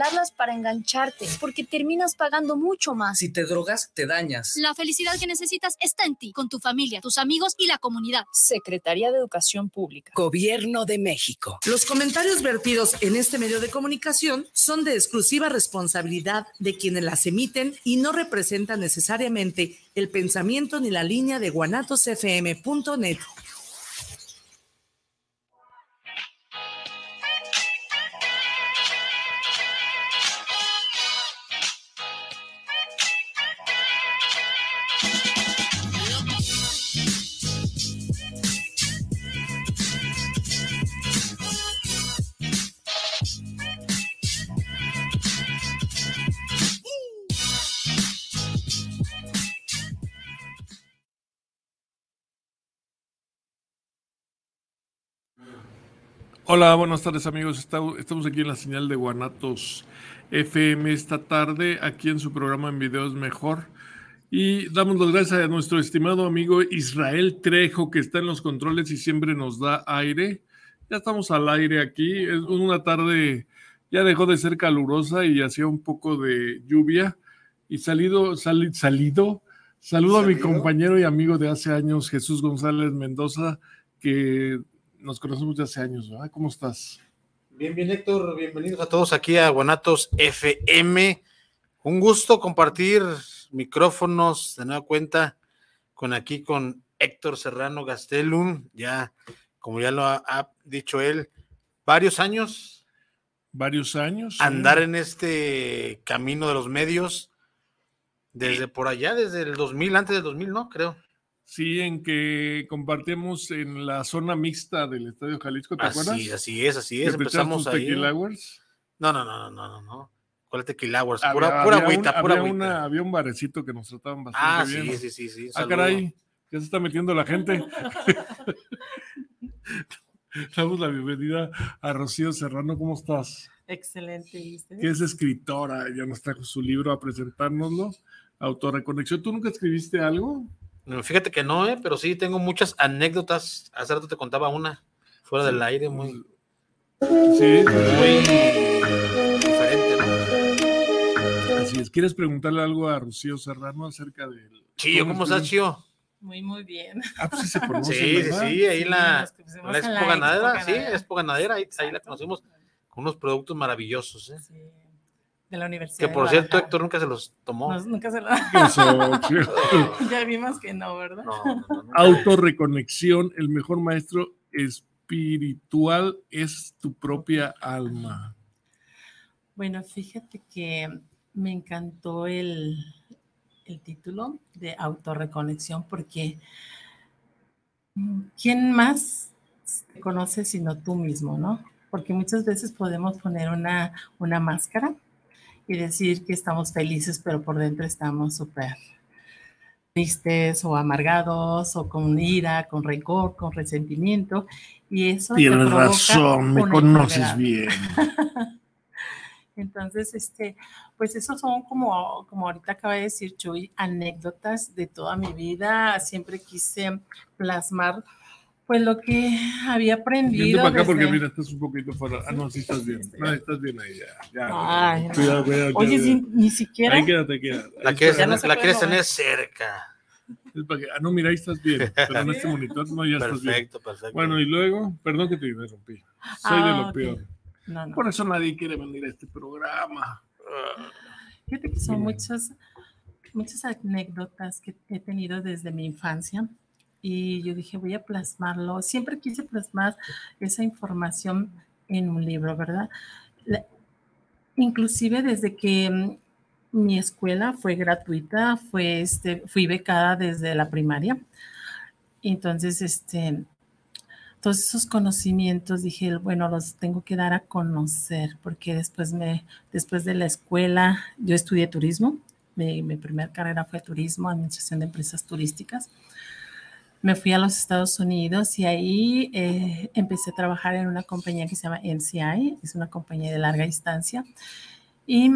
regalarlas para engancharte, porque terminas pagando mucho más. Si te drogas, te dañas. La felicidad que necesitas está en ti, con tu familia, tus amigos y la comunidad. Secretaría de Educación Pública. Gobierno de México. Los comentarios vertidos en este medio de comunicación son de exclusiva responsabilidad de quienes las emiten y no representan necesariamente el pensamiento ni la línea de guanatosfm.net. Hola, buenas tardes amigos. Estamos aquí en la señal de Guanatos FM esta tarde, aquí en su programa en videos mejor. Y damos las gracias a nuestro estimado amigo Israel Trejo, que está en los controles y siempre nos da aire. Ya estamos al aire aquí. Es una tarde, ya dejó de ser calurosa y hacía un poco de lluvia. Y salido, salido, saludo a mi compañero y amigo de hace años, Jesús González Mendoza, que nos conocemos de hace años, ¿verdad? ¿Cómo estás? Bien, bien, Héctor. Bienvenidos a todos aquí a Guanatos FM. Un gusto compartir micrófonos de nueva cuenta con aquí con Héctor Serrano Gastelum, ya, como ya lo ha, dicho él, varios años. Varios años. Andar en este camino de los medios desde por allá, desde el 2000, antes del 2000, ¿no? Creo. Sí, en que compartimos en la zona mixta del Estadio Jalisco, ¿te acuerdas? Sí, así es, así es. Empezamos ahí. Tequila Hours? No, no, no, no, no, no. ¿Cuál es Tequila Hours? Pura, pura agüita, pura había, una, había un barecito que nos trataban bastante bien. Ah, sí, sí, sí, sí. Ah, caray, ya se está metiendo la gente. Damos la bienvenida a Rocío Serrano, ¿cómo estás? Excelente, ¿viste? Que es escritora, ya nos trajo su libro a presentárnoslo, Autorreconexión. ¿Tú nunca escribiste algo? Fíjate que no, ¿eh? pero sí tengo muchas anécdotas. Hace rato te contaba una fuera del aire, muy. Sí, muy diferente, ¿no? Así es. ¿Quieres preguntarle algo a Rocío Serrano acerca del. Chío, ¿cómo estás, Chío? Muy, muy bien. Ah, pues sí se conoce. Sí, sí, sí, ahí la, la Expo Ganadera, sí, Expo Ganadera, ahí, ahí la conocimos con unos productos maravillosos, ¿eh? Sí de la universidad. Que por cierto, Héctor nunca se los tomó. nunca se los Ya vimos que no, ¿verdad? Autorreconexión, el mejor maestro espiritual es tu propia alma. Bueno, fíjate que me encantó el, el título de autorreconexión porque ¿quién más te conoce sino tú mismo, no? Porque muchas veces podemos poner una, una máscara y decir que estamos felices, pero por dentro estamos súper tristes o amargados o con ira, con rencor, con resentimiento. Y eso... Tienes razón, me conoces bien. Entonces, este, pues esos son como, como ahorita acaba de decir Chuy, anécdotas de toda mi vida. Siempre quise plasmar pues lo que había aprendido. Vente para acá porque mira, estás un poquito fuera. Ah, no, sí estás bien. No, estás bien ahí ya. ya Ay, cuidado, cuidado, Oye, ni siquiera. Ahí quédate, quédate. La quieres, no la quieres tener cerca. Es para que, ah, no, mira, ahí estás bien. Pero en este monitor no, ya estás bien. Perfecto, perfecto. Bueno, y luego, perdón que te interrumpí. Soy de lo ah, peor. No, no. Por eso nadie quiere venir a este programa. Fíjate que son muchas, muchas anécdotas que he tenido desde mi infancia y yo dije, voy a plasmarlo. Siempre quise plasmar esa información en un libro, ¿verdad? inclusive desde que mm, mi escuela fue gratuita, fue este, fui becada desde la primaria. Entonces, este, todos esos conocimientos dije, bueno, los tengo que dar a conocer, porque después, me, después de la escuela, yo estudié turismo, mi, mi primera carrera fue turismo, administración de empresas turísticas me fui a los Estados Unidos y ahí eh, empecé a trabajar en una compañía que se llama NCI, es una compañía de larga distancia. Y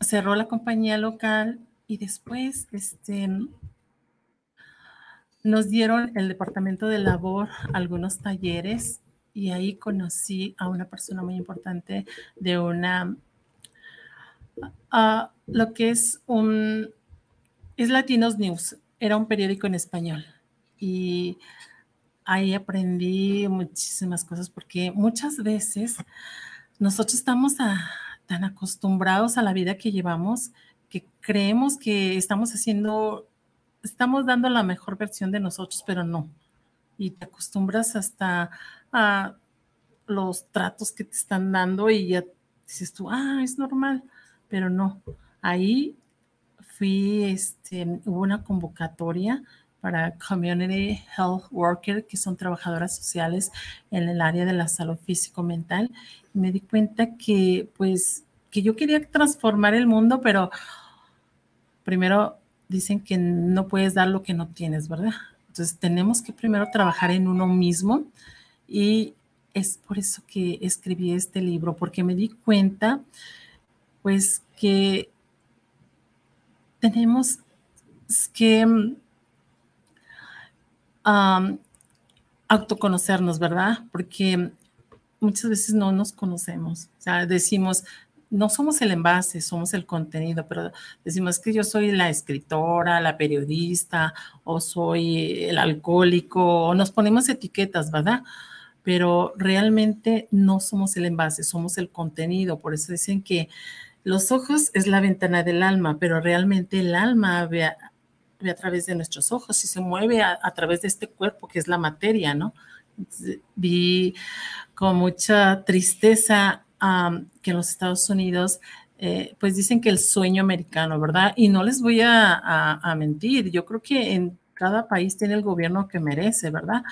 cerró la compañía local y después este, nos dieron el departamento de labor algunos talleres y ahí conocí a una persona muy importante de una Uh, lo que es un, es Latinos News, era un periódico en español y ahí aprendí muchísimas cosas porque muchas veces nosotros estamos a, tan acostumbrados a la vida que llevamos que creemos que estamos haciendo, estamos dando la mejor versión de nosotros, pero no. Y te acostumbras hasta a los tratos que te están dando y ya dices tú, ah, es normal, pero no. Ahí fui, este, hubo una convocatoria para Community Health Worker, que son trabajadoras sociales en el área de la salud físico-mental. Me di cuenta que, pues, que yo quería transformar el mundo, pero primero dicen que no puedes dar lo que no tienes, ¿verdad? Entonces tenemos que primero trabajar en uno mismo y es por eso que escribí este libro, porque me di cuenta, pues, que tenemos que um, autoconocernos, ¿verdad? Porque muchas veces no nos conocemos. O sea, decimos, no somos el envase, somos el contenido, pero decimos que yo soy la escritora, la periodista, o soy el alcohólico, o nos ponemos etiquetas, ¿verdad? Pero realmente no somos el envase, somos el contenido. Por eso dicen que los ojos es la ventana del alma, pero realmente el alma ve a, través de nuestros ojos y se mueve a, través de este cuerpo que es la materia, ¿no? vi con mucha tristeza que en los Estados Unidos, eh, pues dicen que el sueño americano, ¿verdad? Y no les voy a, mentir, yo creo que en cada país tiene el gobierno que merece, ¿verdad?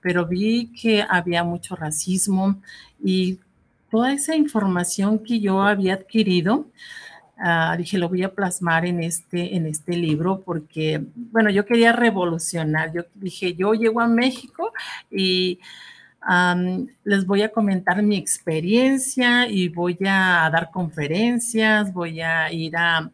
Pero vi que había mucho racismo y toda esa información que yo había adquirido, ah, dije, lo voy a plasmar en este, en este libro porque, bueno, yo quería revolucionar. Yo dije, yo llego a México y les voy a comentar mi experiencia y voy a dar conferencias, voy a ir al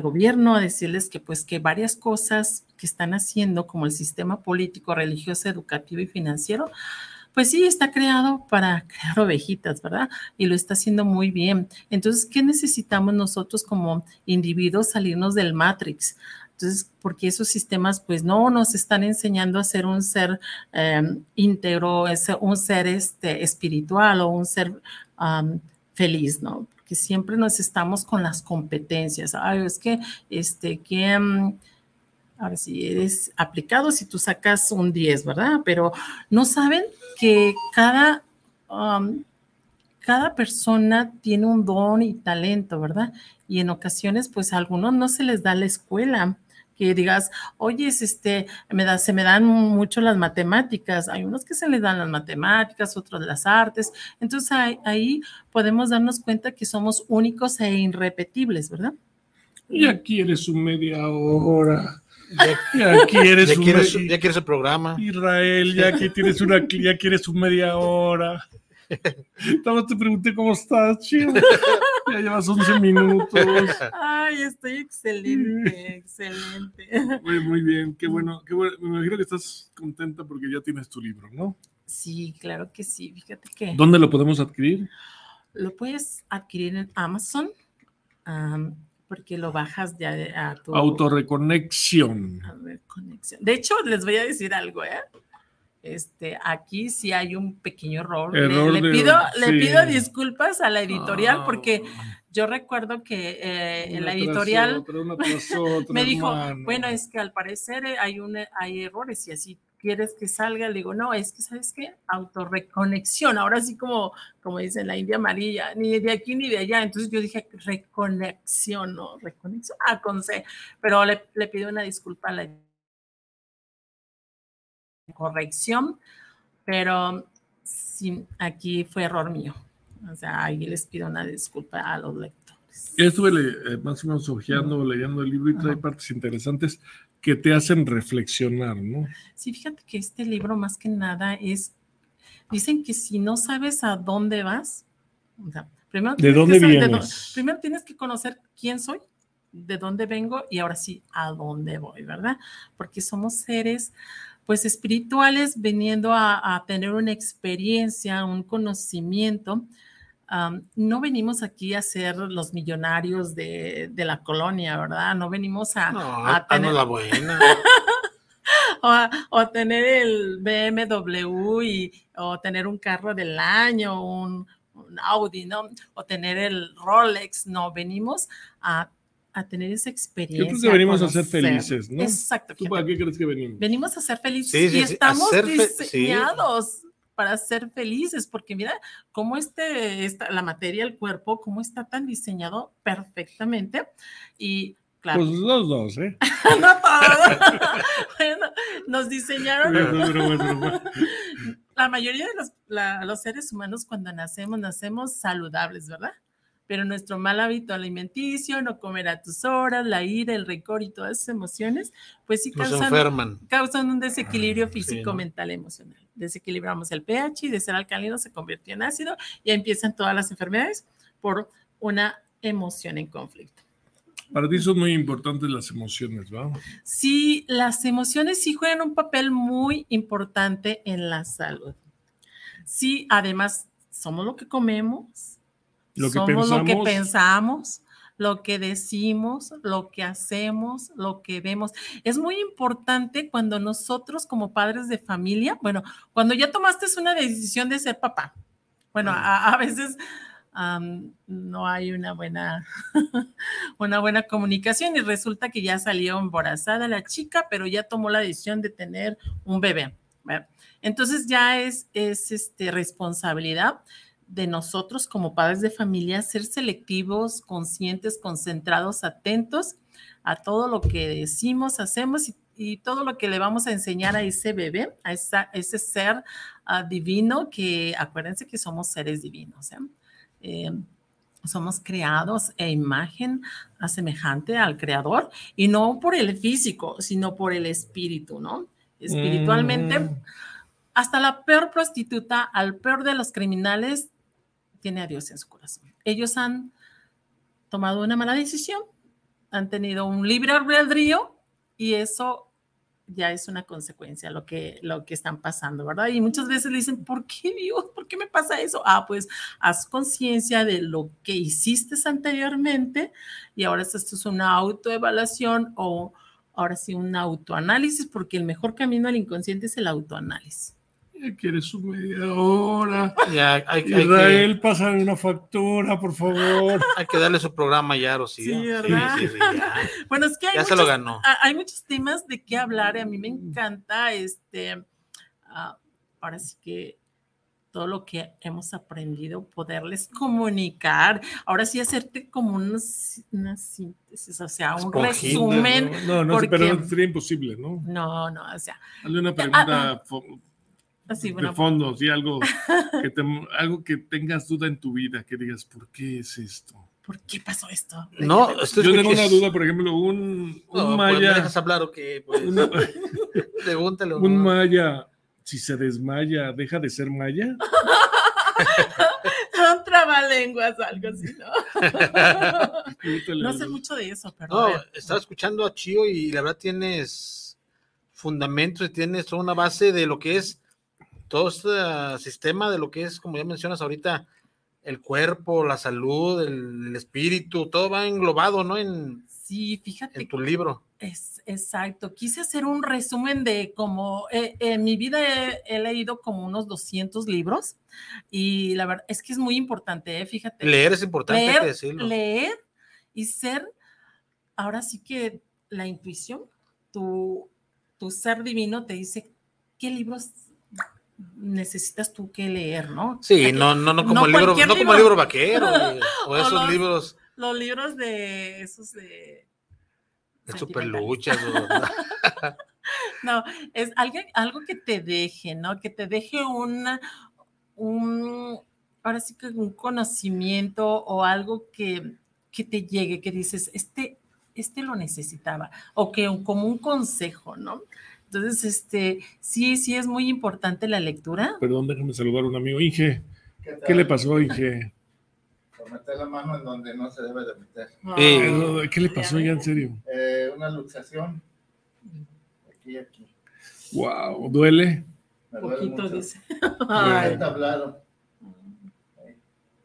gobierno a decirles que pues que varias cosas que están haciendo como el sistema político, religioso, educativo y financiero, pues sí, está creado para crear ovejitas, ¿verdad? Y lo está haciendo muy bien. Entonces, ¿qué necesitamos nosotros como individuos salirnos del Matrix? Entonces, porque esos sistemas pues no nos están enseñando a ser un ser em, íntegro, un ser este, espiritual o un ser feliz, ¿no? Porque siempre nos estamos con las competencias. Ay, es que, este, que... Em, ahora sí, eres aplicado si tú sacas un 10, ¿verdad? Pero no saben que cada, cada persona tiene un don y talento, ¿verdad? Y en ocasiones, pues a algunos no se les da la escuela que digas, oye, este, se me dan mucho las matemáticas. Hay unos que se les dan las matemáticas, otros las artes. Entonces ahí, podemos darnos cuenta que somos únicos e irrepetibles, ¿verdad? Ya quieres un media hora. Ya, quieres, ya, quieres, ya quieres el programa. Israel, ya que tienes una, ya quieres un media hora. Estamos te pregunté cómo estás, chido. Ya llevas 11 minutos. Ay, estoy excelente, excelente. Muy, muy bien, qué bueno, qué bueno. Me imagino que estás contenta porque ya tienes tu libro, ¿no? Sí, claro que sí. Fíjate que. ¿Dónde lo podemos adquirir? Lo puedes adquirir en Amazon. Porque lo bajas ya a tu autorreconexión. De hecho, les voy a decir algo, ¿eh? Este, aquí sí hay un pequeño error. le, pido, le pido disculpas a la editorial porque ah. yo recuerdo que eh, la editorial me dijo, bueno, es que al parecer eh, hay, un, hay errores y así quieres que salga, le digo, no, es que, ¿sabes qué? Autorreconexión, ahora sí como, como dice la India Amarilla, ni de aquí ni de allá, entonces yo dije reconexión, no, reconexión, ah, con C, pero le, le pido una disculpa a la corrección, pero sí, aquí fue error mío. O sea, ahí les pido una disculpa a los lectores. Ya estuve eh, más o menos ojeando, leyendo el libro y trae partes interesantes que te hacen reflexionar, ¿no? Sí, fíjate que este libro más que nada es, dicen que si no sabes a dónde vas, o sea, primero ¿De dónde vienes? primero tienes que conocer quién soy, de dónde vengo y ahora sí, a dónde voy, ¿verdad? Porque somos seres pues espirituales viniendo a, tener una experiencia, un conocimiento um, no venimos aquí a ser los millonarios de, de la colonia, ¿verdad? No venimos a, No, a tener la buena. o, a, o a tener el BMW y, o tener un carro del año, un, un Audi, ¿no? O tener el Rolex, no, venimos a, a tener esa experiencia. Yo creo que venimos a ser felices, ¿no? Exacto. ¿Tú para qué crees que venimos? Venimos a ser felices Sí, sí, y sí, estamos ser fe- sí. diseñados para ser felices, porque mira cómo este, esta, la materia, el cuerpo, cómo está tan diseñado perfectamente y claro, Pues los dos, ¿eh? no todos. bueno, nos diseñaron la mayoría de los, la- los seres humanos cuando nacemos, nacemos saludables, ¿verdad? Pero nuestro mal hábito alimenticio, no comer a tus horas, la ira, el rencor y todas esas emociones, pues sí causan, enferman. causan un desequilibrio Ah, sí, físico, ¿no? mental, emocional. Desequilibramos el pH y de ser alcalino se convirtió en ácido y empiezan todas las enfermedades por una emoción en conflicto. Para ti son muy importantes las emociones, ¿va? Sí, las emociones sí juegan un papel muy importante en la salud. Sí, además, somos lo que comemos, Lo que somos lo que pensamos. lo que decimos, lo que hacemos, lo que vemos. Es muy importante cuando nosotros como padres de familia, bueno, cuando ya tomaste una decisión de ser papá, bueno, a, a veces no hay una buena, una buena comunicación y resulta que ya salió embarazada la chica, pero ya tomó la decisión de tener un bebé. ¿verdad? Entonces ya es, es este, responsabilidad de nosotros como padres de familia ser selectivos, conscientes, concentrados, atentos a todo lo que decimos, hacemos y, y todo lo que le vamos a enseñar a ese bebé, a esa- ese ser ah, divino que acuérdense que somos seres divinos. ¿eh? Eh, somos creados a imagen a semejante al creador y no por el físico, sino por el espíritu, ¿no? Espiritualmente, Mm. hasta la peor prostituta, al peor de los criminales, tiene a Dios en su corazón. Ellos han tomado una mala decisión, han tenido un libre albedrío y eso ya es una consecuencia lo que, lo que están pasando, ¿verdad? Y muchas veces dicen, ¿por qué Dios? ¿Por qué me pasa eso? Ah, pues haz conciencia de lo que hiciste anteriormente y ahora esto es una autoevaluación o ahora sí un autoanálisis, porque el mejor camino al inconsciente es el autoanálisis. Ya quieres su media hora. Ya hay, hay Israel, pásame una factura, por favor. que, hay que darle su programa ya, Rocío. Sí, ¿verdad? sí, sí, ya. Bueno, es que hay Ya se lo muchos- ganó. a- hay muchos temas de qué hablar a mí me encanta este ah, ahora sí que todo lo que hemos aprendido poderles comunicar ahora sí hacerte como una síntesis o sea un Esponjita, resumen No, no, porque- pero sería imposible, ¿no? no no o sea Hazle una Ah, pregunta fo- así de fondo, sí, algo que, te- algo que tengas duda en tu vida, que digas, ¿por qué es esto? ¿por qué pasó esto? No, estoy Yo tengo una duda, por ejemplo, un, un No, pues, ¿me maya, dejas hablar o qué? Pues, una- un no. maya, si se desmaya, deja de ser maya. un trabalenguas algo así no no sé mucho de eso pero No, estaba escuchando a Chío y la verdad tienes fundamentos y tienes toda una base de lo que es todo este sistema, de lo que es, como ya mencionas ahorita, el cuerpo, la salud, el, el espíritu, todo va englobado, ¿no? En, sí fíjate en tu libro. Es, exacto. Quise hacer un resumen de como eh, en mi vida he, he leído como unos 200 libros y la verdad es que es muy importante, ¿eh? fíjate. Leer es importante, hay que leer, decirlo. leer y ser, ahora sí que la intuición, tu, tu ser divino te dice qué libros necesitas tú que leer, ¿no? Sí, no, no, no como no el libro, no como libro. libro vaquero, o O esos los- libros Los libros de esos de... de superluchas. o- No, es algo, algo que te deje, ¿no? Que te deje una, un, ahora sí que un conocimiento o algo que, que te llegue, que dices, este, este lo necesitaba, o que un- como un consejo, ¿no? Entonces, este, sí, sí es muy importante la lectura. Perdón, déjame saludar a un amigo. Inge, ¿Qué? ¿qué le pasó, Inge? Por meter la mano en donde no se debe de meter. Sí. ¿Qué le pasó ya en serio? Eh, una luxación. Aquí y aquí. Wow, ¿duele? Duele Poquito, mucho. dice. Ay. he tablado.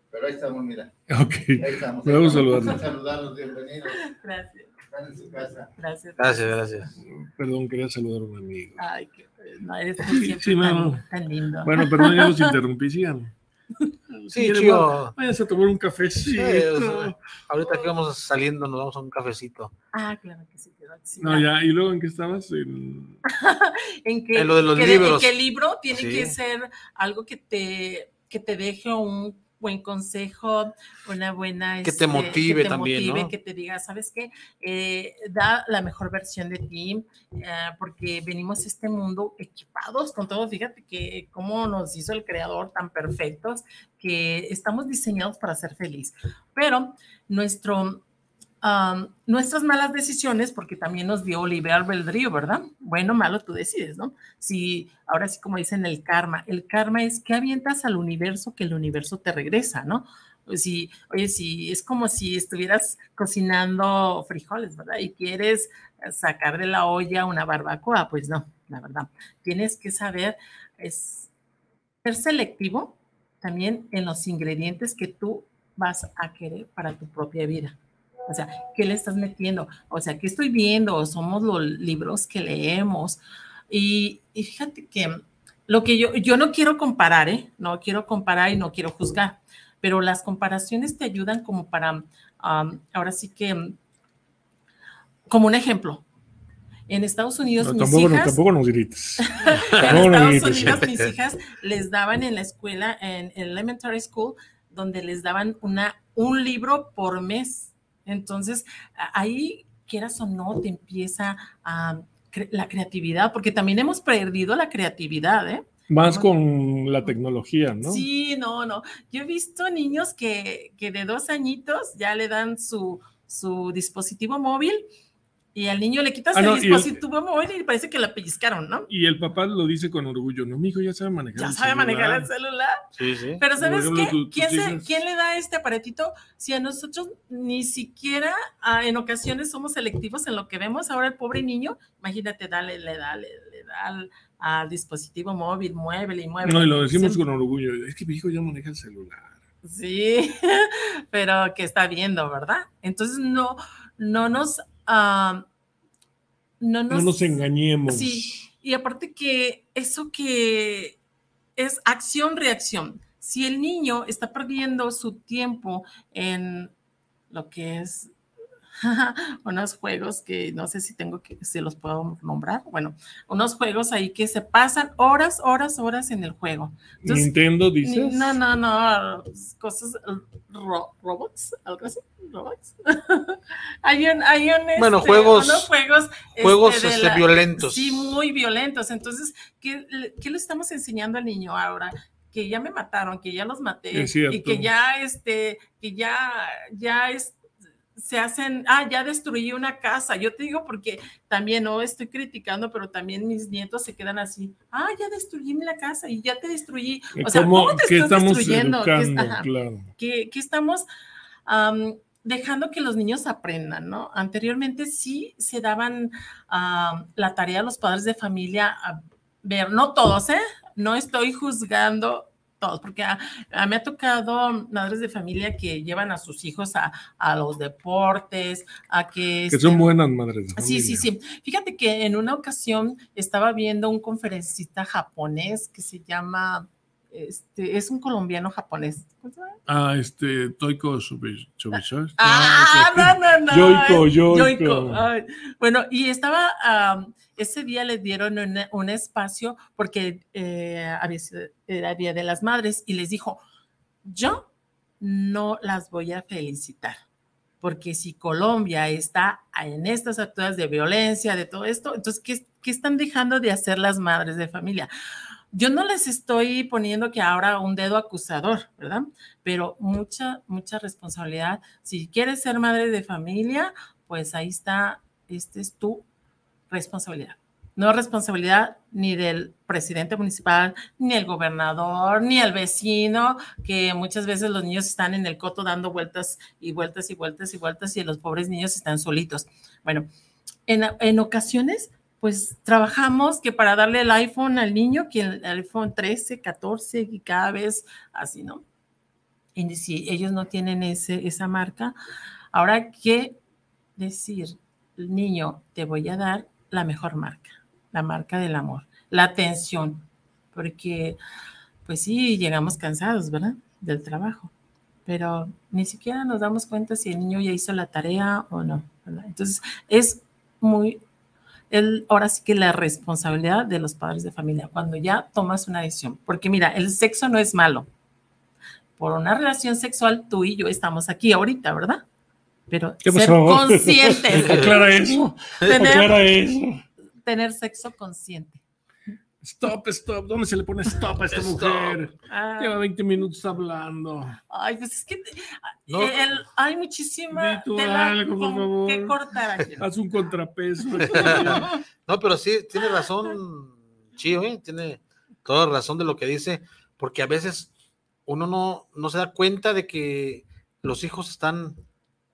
Pero ahí estamos, mira. Ok. Ahí estamos. Me vamos a saludarlos. Vamos a saludarlos, bienvenidos. Gracias. Están en su casa. Gracias. Gracias, gracias. Perdón, quería saludar a un amigo. Ay, que, no, eres Sí, siempre sí, tan, lindo. Bueno, perdón, ya los interrumpí, sigan. Sí, quieren, chido. Váyanse a tomar un Sí, cafecito. ahorita que vamos saliendo, nos vamos a un cafecito. Ah, claro que sí. claro que sí. No, ya, ¿y luego en qué estabas? En- en que, En lo de los que libros. en el libro tiene Sí. que ser algo que te, que te deje un buen consejo, una buena... este, Que te motive también, motive, ¿no? Que te diga, ¿sabes qué? Eh, da la mejor versión de ti, eh, porque venimos a este mundo equipados con todo. Fíjate que cómo nos hizo el creador tan perfectos, que estamos diseñados para ser feliz. Pero nuestro nuestras malas decisiones, porque también nos dio libre albedrío, ¿verdad? Bueno, malo, tú decides, ¿no? Si, ahora sí como dicen el karma, el karma es que avientas al universo que el universo te regresa, ¿no? Si, oye, si es como si estuvieras cocinando frijoles, ¿verdad? Y quieres sacar de la olla una barbacoa, pues no, la verdad. Tienes que saber es ser selectivo también en los ingredientes que tú vas a querer para tu propia vida. O sea, ¿qué le estás metiendo? O sea, ¿qué estoy viendo? Somos los libros que leemos. Y, y fíjate que lo que yo, yo no quiero comparar, ¿eh? No quiero comparar y no quiero juzgar, pero las comparaciones te ayudan como para, um, ahora sí que, como un ejemplo. En Estados Unidos, No, mis tampoco, no, hijas, tampoco nos grites. en No, Estados. Unidos, mis hijas les daban en la escuela, en elementary school, donde les daban una, un libro por mes. Entonces, ahí, quieras o no, te empieza a, cre- la creatividad, porque también hemos perdido la creatividad, ¿eh? Más con la tecnología, ¿no? Sí, no, no. Yo he visto niños que, que de dos añitos ya le dan su, su dispositivo móvil y al niño le quitas Ah, el no, móvil y parece que la pellizcaron, ¿no? Y el papá lo dice con orgullo, no, mi hijo ya sabe manejar. Ya el sabe manejar celular". el celular. Sí, sí. Pero ¿sabes ejemplo, qué? ¿Quién, se- hijas- quién le da este aparatito? Si a nosotros ni siquiera ah, en ocasiones somos selectivos en lo que vemos, ahora el pobre niño, imagínate, dale, le da, le, le da al, al dispositivo móvil, muévele y muévele. No, y lo decimos Siempre- con orgullo. Es que mi hijo ya maneja el celular. Sí, pero que está viendo, ¿verdad? Entonces no, no nos, ah, no No nos, engañemos. Sí, y aparte que eso que es acción-reacción. Si el niño está perdiendo su tiempo en lo que es unos juegos que no sé si tengo que, si los puedo nombrar, bueno, unos juegos ahí que se pasan horas, horas, horas en el juego. Entonces, Nintendo, ni- dices. No, no, no, cosas, ro- robots, algo así, robots. hay un, hay un, Bueno, este, juegos- unos juegos, este, Juegos de este, la- violentos. Sí, muy violentos. Entonces, ¿qué, le- qué le estamos enseñando al niño ahora? Que ya me mataron, que ya los maté y que ya, este, que ya, ya es, se hacen, ah, ya destruí una casa. Yo te digo porque también no estoy criticando, pero también mis nietos se quedan así, ah, ya destruí la casa y ya te destruí. O sea, ¿Cómo, ¿cómo te que estás estamos destruyendo? ¿Qué es- educando? ajá claro. que, que estamos am, dejando que los niños aprendan, ¿no? Anteriormente sí se daban am, la tarea a los padres de familia a ver, no todos, ¿eh? No estoy juzgando todos, porque a, a- me ha tocado madres de familia que llevan a sus hijos a, a los deportes, a que... Que son buenas madres. de Sí, sí, familia. sí. Fíjate que en una ocasión estaba viendo un conferencista japonés que se llama, este, es un colombiano japonés. Ah, este, Toiko Subi- Subisoy. Ah, ok. no, no, no. Yoiko, Yoiko. ay. Bueno, y estaba, am, ese día le dieron una- un espacio porque eh, había era Día de las Madres y les dijo, yo no las voy a felicitar. Porque si Colombia está en estas actitudes de violencia, de todo esto, entonces, ¿qué, qué están dejando de hacer las madres de familia? Yo no les estoy poniendo que ahora un dedo acusador, ¿verdad? Pero mucha, mucha responsabilidad. Si quieres ser madre de familia, pues ahí está, esta es tu responsabilidad. No es responsabilidad ni del presidente municipal, ni el gobernador, ni el vecino, que muchas veces los niños están en el coto dando vueltas y vueltas y vueltas y vueltas y los pobres niños están solitos. Bueno, en, en ocasiones, pues trabajamos que para darle el iPhone al niño, que el iPhone 13, 14 y cada vez así, ¿no? Y si ellos no tienen ese, esa marca, ahora qué decir, niño, te voy a dar la mejor marca, la marca del amor, la atención, porque pues sí, llegamos cansados, ¿verdad? Del trabajo, pero ni siquiera nos damos cuenta si el niño ya hizo la tarea o no. ¿verdad? Entonces, es muy, el, ahora sí que la responsabilidad de los padres de familia, cuando ya tomas una decisión, porque mira, el sexo no es malo. Por una relación sexual, tú y yo estamos aquí ahorita, ¿verdad? Pero ¿Qué ser conscientes. Aclara eso. Tener- Aclara eso. tener sexo consciente. Stop, stop. ¿Dónde se le pone stop a esta Stop. mujer? Ah, Lleva 20 minutos hablando. ay, pues es que No. el- hay muchísima tela algo, por favor. que cortar aquí. Haz un contrapeso. No, pero sí, tiene razón, Chío, ¿eh? tiene toda razón de lo que dice, porque a veces uno no, no se da cuenta de que los hijos están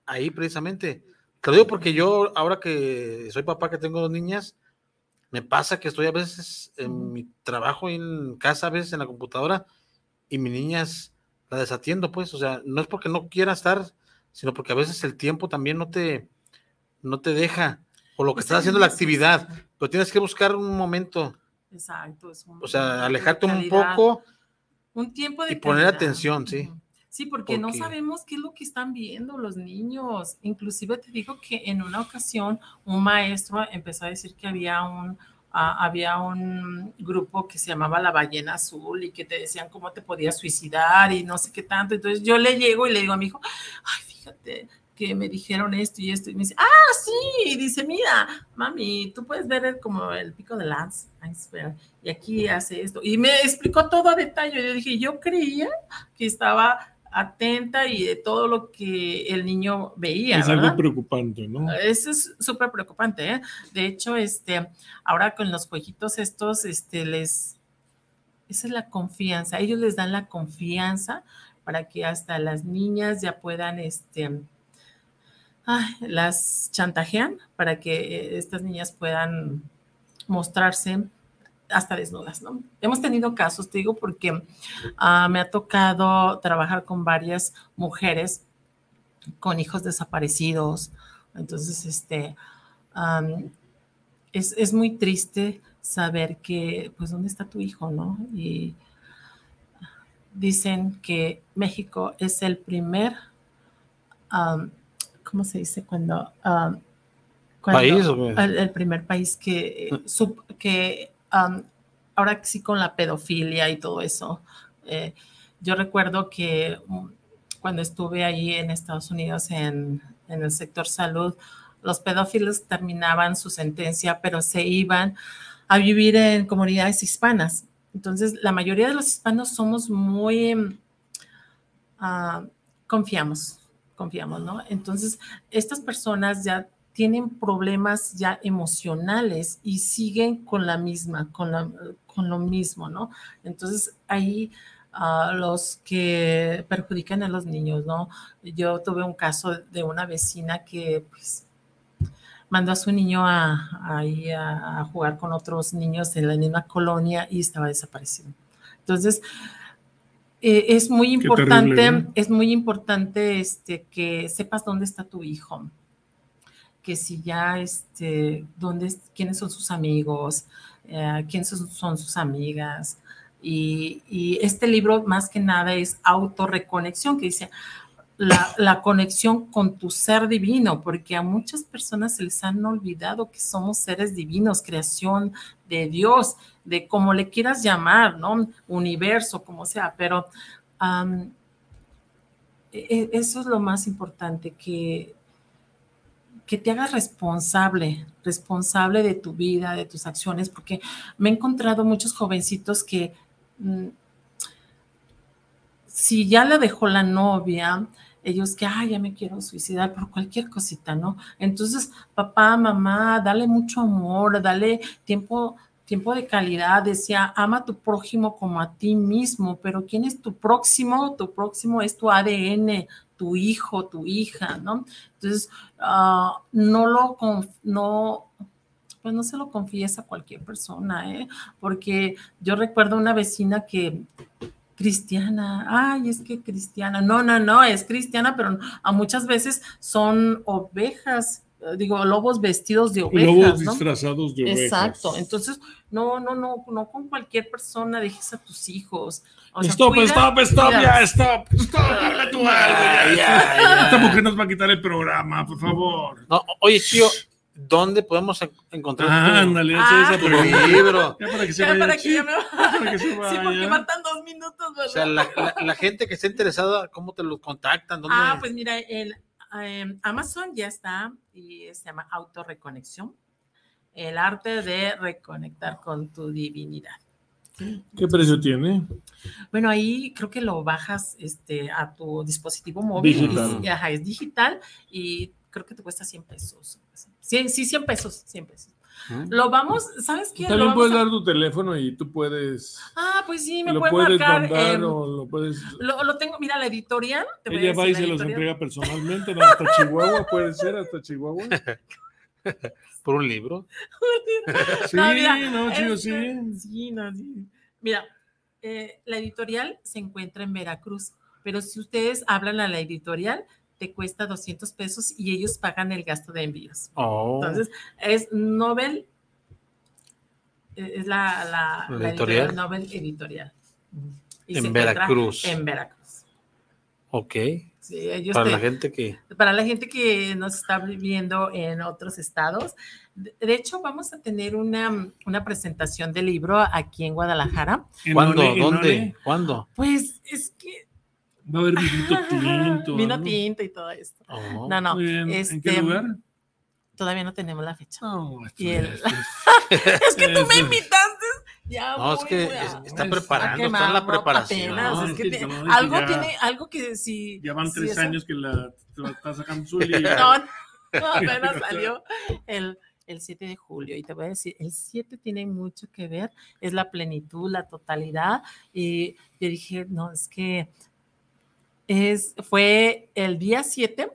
ahí precisamente. Te lo digo porque yo, ahora que soy papá, que tengo dos niñas, me pasa que estoy a veces en mi trabajo en casa, a veces en la computadora, y mis niñas la desatiendo, pues, o sea, no es porque no quiera estar, sino porque a veces el tiempo también no te, no te deja, o lo que Pues estás haciendo la actividad, pero tienes que buscar un momento, Exacto. es un- o sea, alejarte un poco Un tiempo de y poner atención, sí. Sí, porque, no Porque- sabemos qué es lo que están viendo los niños. Inclusive te digo que en una ocasión un maestro empezó a decir que había un, ah, había un grupo que se llamaba La Ballena Azul y que te decían cómo te podías suicidar y no sé qué tanto. Entonces yo le llego y le digo a mi hijo, ay, fíjate que me dijeron esto y esto. Y me dice, ah, sí. Y dice, mira, mami, tú puedes ver el- como el pico de Lance Iceberg y aquí hace esto. Y me explicó todo a detalle. Yo dije, yo creía que estaba atenta y de todo lo que el niño veía. Es ¿verdad? algo preocupante, ¿no? Eso es súper preocupante, ¿eh? De hecho, este, ahora con los jueguitos estos, este, les, esa es la confianza, ellos les dan la confianza para que hasta las niñas ya puedan, este, ay, las chantajean para que eh, estas niñas puedan mostrarse hasta desnudas, ¿no? Hemos tenido casos, te digo, porque ah, me ha tocado trabajar con varias mujeres con hijos desaparecidos. Entonces, este, es, es muy triste saber que, pues, ¿dónde está tu hijo, no? Y dicen que México es el primer, ¿cómo se dice? Cuando... ¿País el, el primer país que, eh, sup- que am, ahora sí con la pedofilia y todo eso. eh, yo recuerdo que mm, cuando estuve ahí en Estados Unidos en, en el sector salud, los pedófilos terminaban su sentencia, pero se iban a vivir en comunidades hispanas. Entonces, la mayoría de los hispanos somos muy, ah, confiamos, confiamos, ¿no? Entonces, estas personas ya tienen problemas ya emocionales y siguen con la misma, con, la- con lo mismo, ¿no? Entonces ahí ah, los que perjudican a los niños, ¿no? Yo tuve un caso de una vecina que pues mandó a su niño a, a, a jugar con otros niños en la misma colonia y estaba desaparecido. Entonces, eh, es muy importante, terrible, ¿no? es muy importante este, que sepas dónde está tu hijo que si ya, este, dónde, es- quiénes son sus amigos, eh, quiénes son, sus amigas. Y, este libro más que nada es autorreconexión, que dice la, conexión con tu ser divino, porque a muchas personas se les han olvidado que somos seres divinos, creación de Dios, de como le quieras llamar, ¿no? Universo, como sea, pero e- e- eso es lo más importante, que que te hagas responsable, responsable de tu vida, de tus acciones, porque me he encontrado muchos jovencitos que mm, si ya le dejó la novia, ellos que, ay, ya me quiero suicidar por cualquier cosita, ¿no? Entonces, papá, mamá, dale mucho amor, dale tiempo, tiempo de calidad, decía, ama a tu prójimo como a ti mismo, pero ¿quién es tu próximo? Tu próximo es tu ADN, tu hijo, tu hija, ¿no? Entonces, ah, no lo, conf- no, pues no se lo confíes a cualquier persona, ¿eh? Porque yo recuerdo una vecina que cristiana, ay, es que cristiana, no, no, no, es cristiana, pero a muchas veces son ovejas, eh, digo, lobos vestidos de ovejas. Lobos ¿no? disfrazados de ovejas. Exacto, entonces, no, no, no, no con cualquier persona dejes a tus hijos. O sea, stop, cuida- stop, stop, cuida- ya, stop, stop, tú algo, ya, Ya, ya. Esta mujer nos va a quitar el programa, por favor. No, oye, tío, ¿dónde podemos en- encontrar Ah, tu- ándale, Ah. tu, libro? Ya para que se Ya, vaya. para que ya me- para que se Sí, porque vaya. faltan dos minutos, ¿verdad? O sea, la, la- la gente que esté interesada, ¿cómo te lo contactan? ¿Dónde? Ah, pues mira, el Amazon ya está y se llama autorreconexión. El arte de reconectar con tu divinidad. ¿Qué precio tiene? Bueno, ahí creo que lo bajas este, a tu dispositivo móvil. y- Digital. y, ajá, es digital y creo que te cuesta 100 pesos. Sí, sí 100 pesos, 100 pesos. ¿Mm? Lo vamos, ¿sabes qué? Lo También puedes a- dar tu teléfono y tú puedes. Ah, pues sí, me lo puede puedes marcar. mandar em, o lo puedes. lo, lo tengo, mira, la editorial. te Ella va y se los entrega personalmente, no, hasta Chihuahua, puede ser, hasta Chihuahua. ¿Por un libro? Sí, No, mira, no, chido, este, sí. Sí, no, sí. Mira, eh, la editorial se encuentra en Veracruz, pero si ustedes hablan a la editorial, te cuesta 200 pesos y ellos pagan el gasto de envíos. Oh, Entonces, es Nobel, eh, es la, la, La la editorial. Nobel Editorial. Y En Veracruz. En Veracruz. ok. Sí, ellos Para te- la gente que... para la gente que nos está viviendo en otros estados. De de hecho, vamos a tener una, una presentación del libro aquí en Guadalajara. En ¿Cuándo? ¿Dónde? ¿Cuándo? Pues es que Va a haber vinito tinto. vino ¿no? tinto y todo esto. Oh. No, no, bien. ¿En qué este, lugar? todavía no tenemos la fecha. No, y el- es- Es que tú me invitaste. Ya No, es voy, que voy a- es- está es- preparando, está en la preparación. apenas, No, es es que que te- no, es que algo ya- tiene, algo que si. Ya van si tres eso- años que la, está sacando su libro. No, no, apenas salió el, el 7 de julio. Y te voy a decir, el 7 tiene mucho que ver, es la plenitud, la totalidad. Y yo dije, no, es que es, fue el día 7,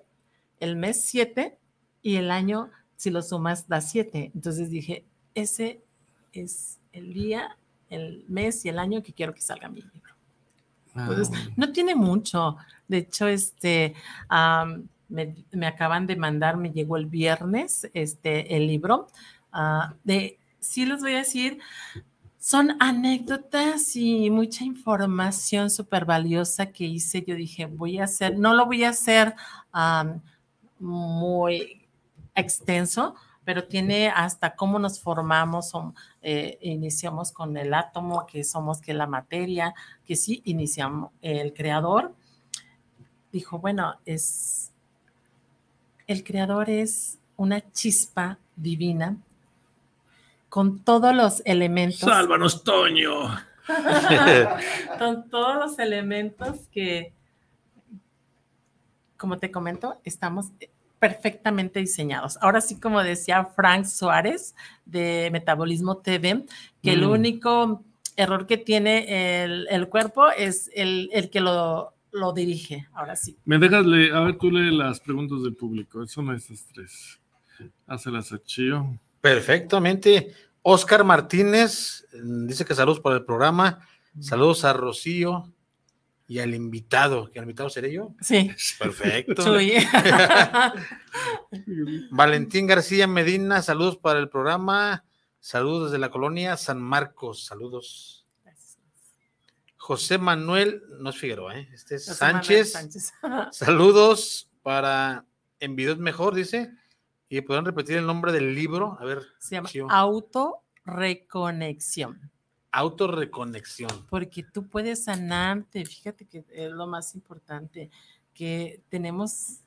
el mes 7 y el año, si lo sumas, da 7. Entonces dije, ese es el día, el mes y el año que quiero que salga mi libro. Entonces, no tiene mucho. De hecho, este, me, me acaban de mandar, me llegó el viernes, este, el libro. ah, de, sí les voy a decir, son anécdotas y mucha información súper valiosa que hice. Yo dije, voy a hacer, no lo voy a hacer am, muy extenso, pero tiene hasta cómo nos formamos, o, eh, iniciamos con el átomo, que somos que la materia, que sí iniciamos, el creador dijo, bueno, es, el creador es una chispa divina con todos los elementos. Sálvanos, Toño. con todos los elementos que, como te comento, estamos perfectamente diseñados. Ahora sí, como decía Frank Suárez de Metabolismo TV, que el Mm. único error que tiene el, el cuerpo es el, el que lo, lo dirige. Ahora sí. Me dejas leer, a ver, tú lee las preguntas del público. Son estas tres. Hácelas a Chío. Perfectamente. Oscar Martínez eh, dice que saludos por el programa. Saludos a Rocío y al invitado. ¿Que el invitado seré yo? Sí. Perfecto. Valentín García Medina, saludos para el programa. Saludos desde la colonia San Marcos. Saludos. José Manuel, no es Figueroa, ¿eh? este es José Sánchez. Sánchez. Saludos para En Videos Mejor, dice. Y podrán repetir el nombre del libro. A ver, Se llama Chío. autorreconexión. Autorreconexión. Porque tú puedes sanarte. Fíjate que es lo más importante, que tenemos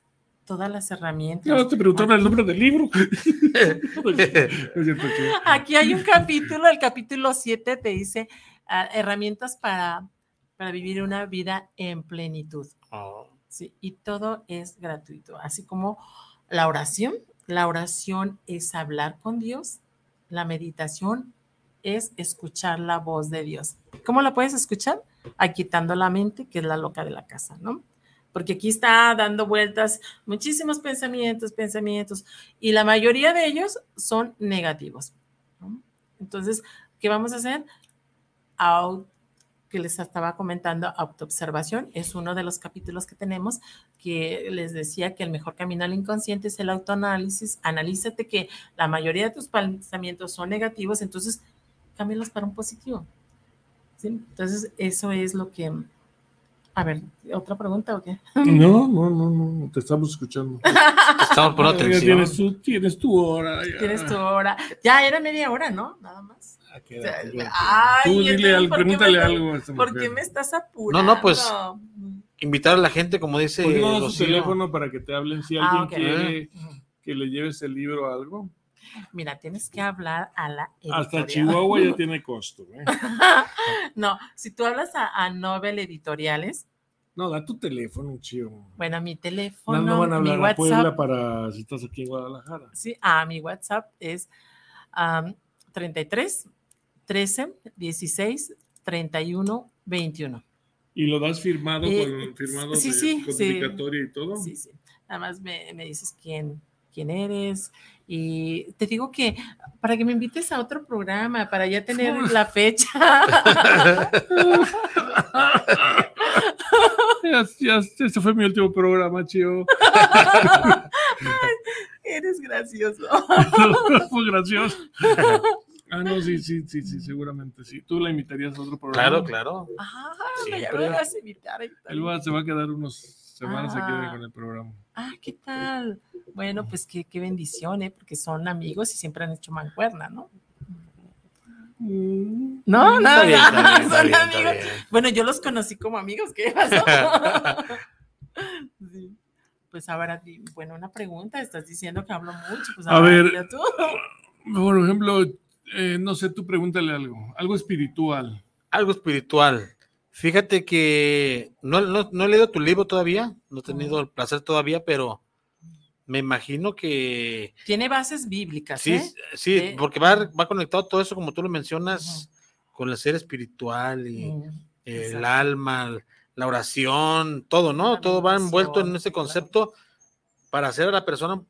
todas las herramientas. No, te preguntaron el nombre del libro. Aquí hay un capítulo, el capítulo 7 te dice ah, herramientas para, para vivir una vida en plenitud. Oh, Sí, y todo es gratuito, así como la oración. La oración es hablar con Dios, la meditación es escuchar la voz de Dios. ¿Cómo la puedes escuchar? Aquitando la mente, que es la loca de la casa, ¿no? Porque aquí está dando vueltas muchísimos pensamientos, pensamientos, y la mayoría de ellos son negativos. Entonces, ¿qué vamos a hacer? Que les estaba comentando, autoobservación, es uno de los capítulos que tenemos que les decía que el mejor camino al inconsciente es el autoanálisis. Analízate que la mayoría de tus pensamientos son negativos, entonces cámbialos para un positivo. ¿sí? Entonces, eso es lo que... A ver, ¿otra pregunta o qué? No, no, no, no, te estamos escuchando. Estamos Ya atención. Tienes tu, tienes tu hora. ya. Tienes tu hora. Ya era media hora, ¿no? Nada más. Ah. Ay, Tú dile entonces, al- ¿por qué me pregúntale estás- algo a esta ¿Por qué mujer. me estás apurando? No, no, pues, Invitar a la gente, como dice ¿Por qué no su teléfono para que te hablen si Ah, alguien ok. quiere Ujú. que le lleves el libro o algo? Mira, tienes que hablar a la Hasta editorial. Chihuahua ya tiene costo. ¿eh? No, si tú hablas a, a Nobel Editoriales, No, da tu teléfono, chido. bueno, mi No, teléfono, no van a mi hablar a Puebla WhatsApp, para si estás aquí en Guadalajara. sí, a mi WhatsApp es am, 33 13 16 31 21. ¿Y lo das firmado Eh, con firmado sí, de sí, sí. y todo? Sí, sí. Nada más me, me dices quién, quién eres. Y te digo que para que me invites a otro programa, para ya tener la fecha. ya, ya, este fue mi último programa, chido. Eres gracioso. fue gracioso. Ah, no, sí, sí, sí, sí, seguramente sí. ¿Tú la invitarías a otro programa? Claro, claro. Ah, ya me vas a invitar. Él va, se va a quedar unas semanas aquí Ah. con el programa. Ah, ¿qué tal? Bueno, pues qué, qué bendición, ¿eh? Porque son amigos y siempre han hecho mancuerna, ¿no? Mm. No, no, bien, está no, bien, está son bien, amigos. bien. Bueno, yo los conocí como amigos, ¿qué pasó? Sí. Pues ahora, bueno, una pregunta, estás diciendo que hablo mucho, pues A ahora ver. tú. Por ejemplo, eh, no sé, tú pregúntale algo, algo espiritual. Algo espiritual. Fíjate que no, no, no he leído tu libro todavía, no he tenido el placer todavía, pero me imagino que Tiene bases bíblicas, sí, ¿eh? sí, Sí. porque va, va conectado todo eso, como tú lo mencionas, con el ser espiritual y Mm, el alma, la oración, todo, ¿no? La todo va envuelto en ese claro. concepto para hacer a la persona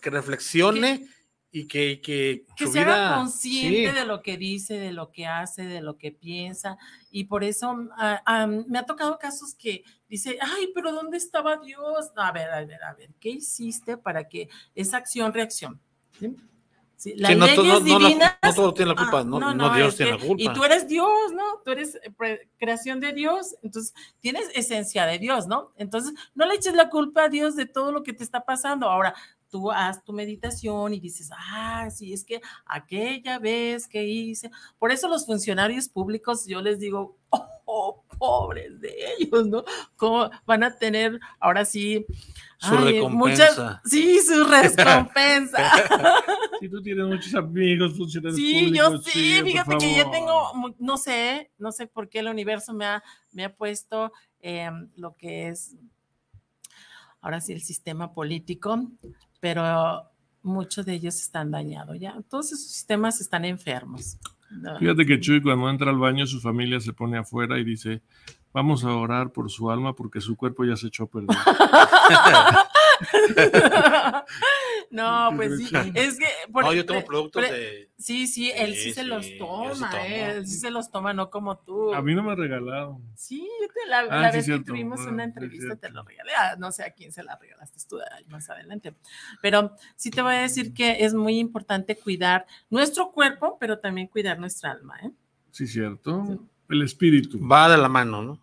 que reflexione y que, que, que su se haga vida- consciente sí, de lo que dice, de lo que hace, de lo que piensa. Y por eso ah, ah, me ha tocado casos que dice, ay, pero ¿dónde estaba Dios? A ver, a ver, a ver, ¿qué hiciste para que esa acción-reacción? ¿Sí? Sí, las Sí, no, leyes no, no, la- divinas... no todo tiene la culpa, ah, no, no, Dios tiene que- la culpa. Y tú eres Dios, ¿no? Tú eres eh, creación de Dios, entonces tienes esencia de Dios, ¿no? Entonces no le eches la culpa a Dios de todo lo que te está pasando. Ahora, tú haz tu meditación y dices, ah, sí, es que aquella vez que hice. Por eso los funcionarios públicos, yo les digo, oh, oh, pobres de ellos, ¿no? ¿Cómo van a tener ahora sí Su ay, recompensa. sí, su recompensa. Si tú tienes muchos amigos funcionarios Sí, yo públicos, sí, chido, por fíjate que yo tengo, no sé, no sé por qué el universo me ha, me ha puesto em, lo que es, ahora sí, el sistema político, pero muchos de ellos están dañados ya. Todos esos sistemas están enfermos. ¿no? Fíjate que Chuy cuando entra al baño su familia se pone afuera y dice, vamos a orar por su alma porque su cuerpo ya se echó a perder. no, pues sí, es que... por- No, yo tomo productos pre- de. Sí, sí, él sí, Sí, se los toma, eh, él sí se los toma, no como tú. A mí no me ha regalado. Sí, yo te la, Ah, la sí, vez cierto. que tuvimos Ah, una entrevista te lo regalé. Ah, no sé a quién se la regalaste tú más adelante. Pero sí te voy a decir que es muy importante cuidar nuestro cuerpo, pero también cuidar nuestra alma. ¿eh? Sí, cierto. El espíritu. Va de la mano, ¿no?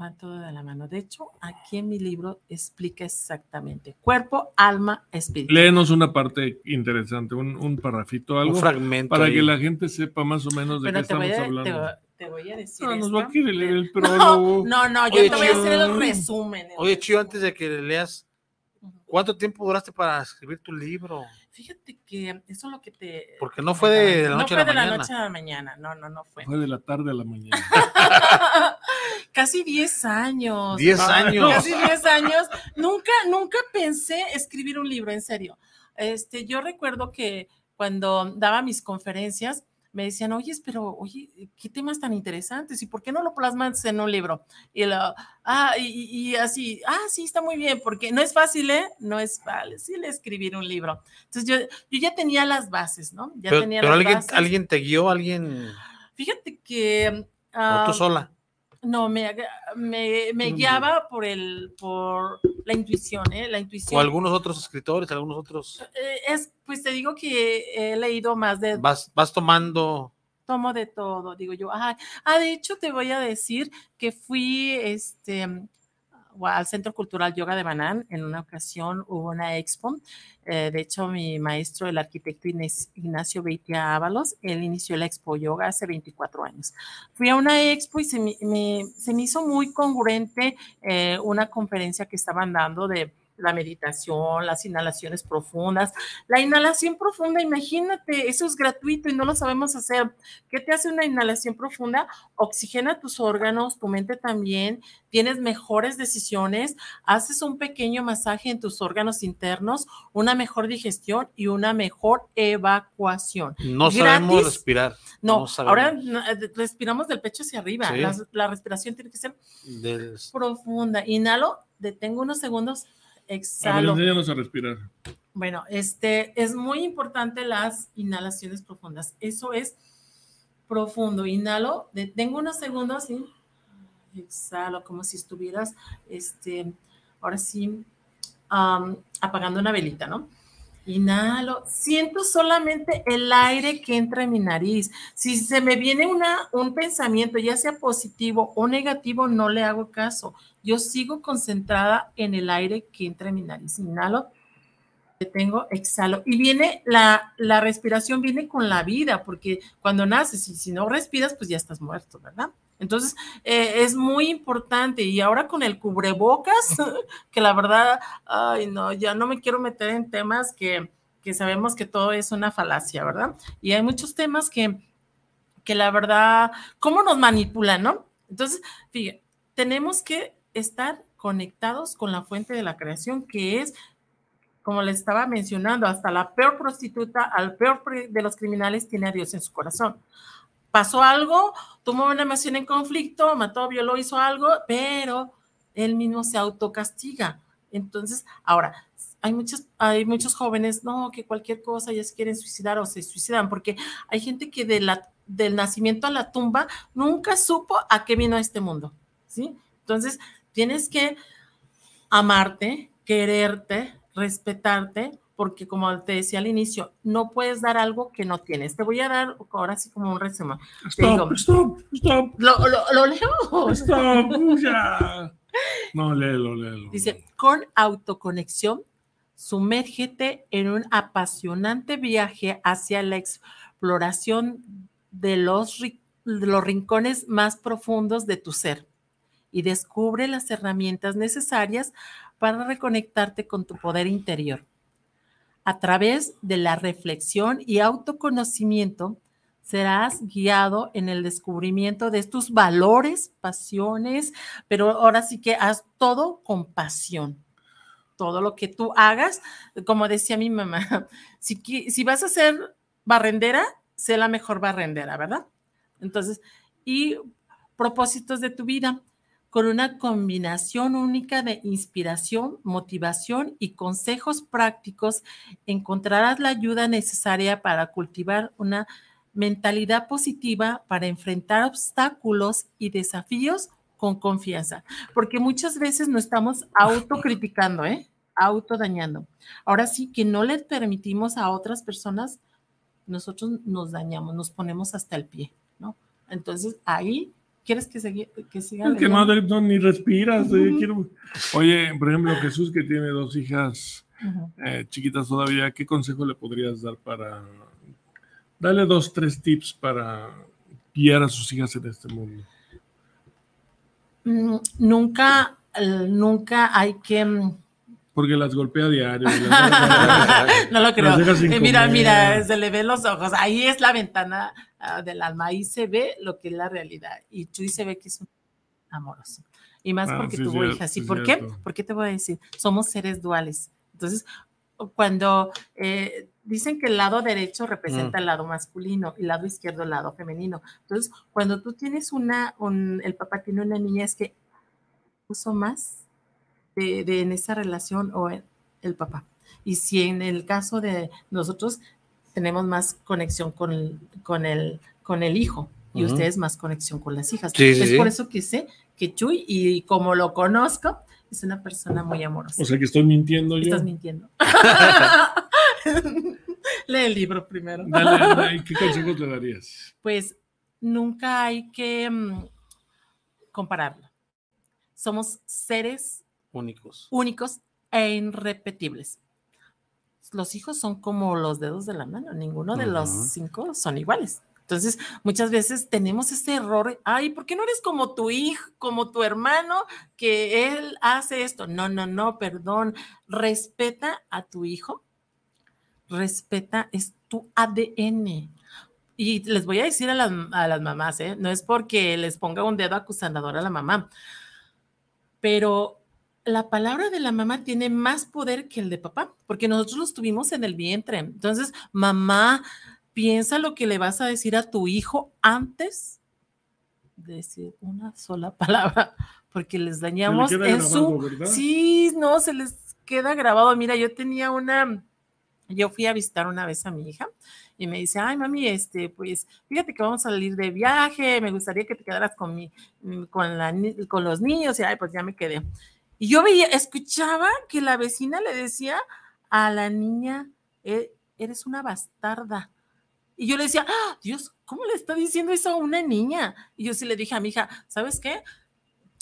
Va todo de la mano. De hecho, aquí en mi libro explica exactamente cuerpo, alma, espíritu. Léenos una parte interesante, un, un parrafito, algo, Un fragmento. para ahí. que la gente sepa más o menos de Pero qué te voy, estamos a, hablando. te voy a decir. No, nos esto. va a querer leer el No, prólogo. no, no, yo Oye, te voy a hacer el resumen. el Oye, Chío, antes de que le leas, ¿cuánto tiempo duraste para escribir tu libro? Fíjate que eso es lo que te. Porque no fue de la noche no a la fue de la mañana. noche a la mañana, no, no, no fue. Fue de la tarde a la mañana. Casi 10 años. 10 años. Casi 10 años. Nunca, nunca pensé escribir un libro, en serio. Este, yo recuerdo que cuando daba mis conferencias, me decían, oye, pero, oye, qué temas tan interesantes, ¿y por qué no lo plasmas en un libro? Y, lo, ah, y, y- así, ah, sí, está muy bien, porque no es fácil, ¿eh? No es fácil escribir un libro. Entonces yo, yo ya tenía las bases, ¿no? Ya Pero, tenía pero las alguien, bases. alguien te guió, alguien. Fíjate que... O tú sola. No, me, me, me guiaba por el, por la intuición, ¿eh? La intuición. O algunos otros escritores, algunos otros. Eh, es, pues te digo que he leído más de. Vas, vas tomando. Tomo de todo, digo yo. Ajá. Ah, de hecho, te voy a decir que fui este, al Centro Cultural Yoga de Banán. En una ocasión hubo una expo. Eh, de hecho, mi maestro, el arquitecto Ignacio Beitia Ábalos, él inició la Expo Yoga hace 24 años. Fui a una expo y se me, me, se me hizo muy congruente eh, una conferencia que estaban dando de la meditación, las inhalaciones profundas. La inhalación profunda, imagínate, eso es gratuito y no lo sabemos hacer. ¿Qué te hace una inhalación profunda? Oxigena tus órganos, tu mente también, tienes mejores decisiones, haces un pequeño masaje en tus órganos internos, una mejor digestión y una mejor evacuación. No sabemos respirar. No, ahora eh, respiramos del pecho hacia arriba. La, la, respiración tiene que ser del... profunda. Inhalo, detengo unos segundos exhalo. A ver, a respirar. Bueno, este es muy importante las inhalaciones profundas. Eso es profundo. Inhalo, detengo unos segundos y exhalo, como si estuvieras, este, ahora sí, apagando una velita, ¿no? Inhalo, siento solamente el aire que entra en mi nariz. Si se me viene una, un pensamiento, ya sea positivo o negativo, no le hago caso. Yo sigo concentrada en el aire que entra en mi nariz. Inhalo, detengo, exhalo. Y viene la, la respiración, viene con la vida, porque cuando naces y si no respiras, pues ya estás muerto, ¿verdad? Entonces, eh, es muy importante. Y ahora con el cubrebocas, que la verdad, ay, no, ya no me quiero meter en temas que, que sabemos que todo es una falacia, ¿verdad? Y hay muchos temas que, que la verdad, ¿cómo nos manipulan, no? Entonces, fíjense, tenemos que estar conectados con la fuente de la creación, que es, como les estaba mencionando, hasta la peor prostituta, al peor de los criminales tiene a Dios en su corazón pasó algo, tomó una emoción en conflicto, mató, violó, hizo algo, pero él mismo se autocastiga. Entonces, ahora, hay muchos, hay muchos jóvenes, no, que cualquier cosa ya se quieren suicidar o se suicidan, porque hay gente que de la, del nacimiento a la tumba nunca supo a qué vino a este mundo, ¿sí? Entonces, tienes que amarte, quererte, respetarte, porque como te decía al inicio, no puedes dar algo que no tienes. Te voy a dar ahora sí como un resumen. Stop, stop, stop. ¿Lo, lo, lo leo? Stop, ya. No, léelo, léelo. Dice, con autoconexión, sumérgete en un apasionante viaje hacia la exploración de los, de los rincones más profundos de tu ser y descubre las herramientas necesarias para reconectarte con tu poder interior a través de la reflexión y autoconocimiento, serás guiado en el descubrimiento de tus valores, pasiones, pero ahora sí que haz todo con pasión. Todo lo que tú hagas, como decía mi mamá, si, si vas a ser barrendera, sé la mejor barrendera, ¿verdad? Entonces, y propósitos de tu vida con una combinación única de inspiración, motivación y consejos prácticos, encontrarás la ayuda necesaria para cultivar una mentalidad positiva para enfrentar obstáculos y desafíos con confianza, porque muchas veces no estamos autocriticando, ¿eh? autodañando. Ahora sí que no le permitimos a otras personas, nosotros nos dañamos, nos ponemos hasta el pie, ¿no? Entonces ahí ¿Quieres que, siga? que siga? Es que no, no, ni respiras. Eh, quiero... Oye, por ejemplo, Jesús que tiene dos hijas eh, chiquitas todavía, ¿qué consejo le podrías dar para... Dale dos, tres tips para guiar a sus hijas en este mundo. Mm, nunca, nunca hay que... Mm, Porque las golpea a diario. no lo creo. Eh, mira, mira, se le ven los ojos. Ahí es la ventana Ah, del alma. Ahí se ve lo que es la realidad. Y tú se ve que es amoroso. Y más ah, porque tuvo hijas. ¿Y por qué? ¿Por qué te voy a decir? Somos seres duales. Entonces, cuando eh, dicen que el lado derecho representa mm. el lado masculino y el lado izquierdo el lado femenino. Entonces, cuando tú tienes una, el papá tiene una niña, es que uso más de, en esa relación o el papá. Y si en el caso de nosotros tenemos más conexión con el, con el, con el hijo. y ustedes más conexión con las hijas. Sí, es sí. por eso que sé que Chuy, y como lo conozco, es una persona muy amorosa. O sea que estoy mintiendo yo. Estás mintiendo. Lee el libro primero. Dale, dale, ¿qué consejos le darías? Pues nunca hay que mm, compararlo. Somos seres Únicos. únicos e irrepetibles. Los hijos son como los dedos de la mano, ninguno de los cinco son iguales. Entonces, muchas veces tenemos ese error, ay, ¿por qué no eres como tu hijo, como tu hermano, que él hace esto? No, no, no, perdón. Respeta a tu hijo, respeta, es tu ADN. Y les voy a decir a las, a las mamás, ¿eh? no es porque les ponga un dedo acusador a la mamá, pero la palabra de la mamá tiene más poder que el de papá, porque nosotros los tuvimos en el vientre. Entonces, mamá, piensa lo que le vas a decir a tu hijo antes de decir una sola palabra, porque les dañamos en grabado, su... ¿verdad? Sí, no, se les queda grabado. Mira, yo tenía una... Yo fui a visitar una vez a mi hija y me dice, ay, mami, este, pues, fíjate que vamos a salir de viaje, me gustaría que te quedaras con, mi, con, la con los niños, y ay, pues ya me quedé. Y yo veía, escuchaba que la vecina le decía a la niña, "E- eres una bastarda. Y yo le decía, "Ah, Dios, ¿cómo le está diciendo eso a una niña? Y yo sí le dije a mi hija, ¿sabes qué?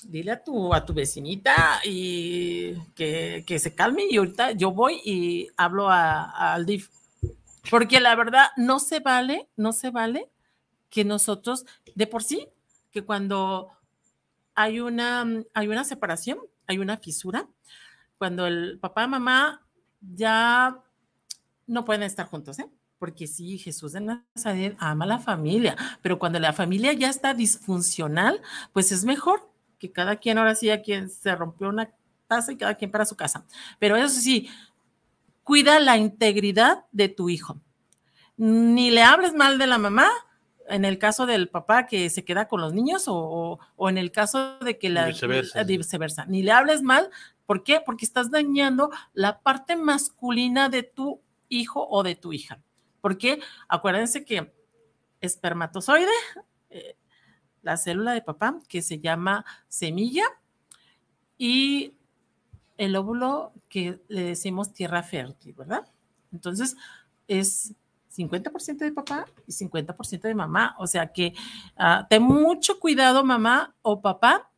Dile a tu, a tu vecinita y que, que se calme y ahorita yo voy y hablo a- al DIF. Porque la verdad no se vale, no se vale que nosotros, de por sí, que cuando hay una, hay una separación, hay una fisura, cuando el papá y mamá ya no pueden estar juntos, ¿eh? Porque sí, Jesús de Nazaret ama a la familia, pero cuando la familia ya está disfuncional, pues es mejor que cada quien, ahora sí, a quien se rompió una taza y cada quien para su casa. Pero eso sí, cuida la integridad de tu hijo. Ni le hables mal de la mamá, en el caso del papá que se queda con los niños o, o- o en el caso de que la Viceversa, eh, viceversa. Ni le hables mal, ¿por qué? Porque estás dañando la parte masculina de tu hijo o de tu hija. Porque acuérdense que espermatozoide, eh, la célula de papá que se llama semilla y el óvulo que le decimos tierra fértil, ¿verdad? Entonces es 50% de papá y 50% de mamá. O sea que ah, ten mucho cuidado, mamá o papá,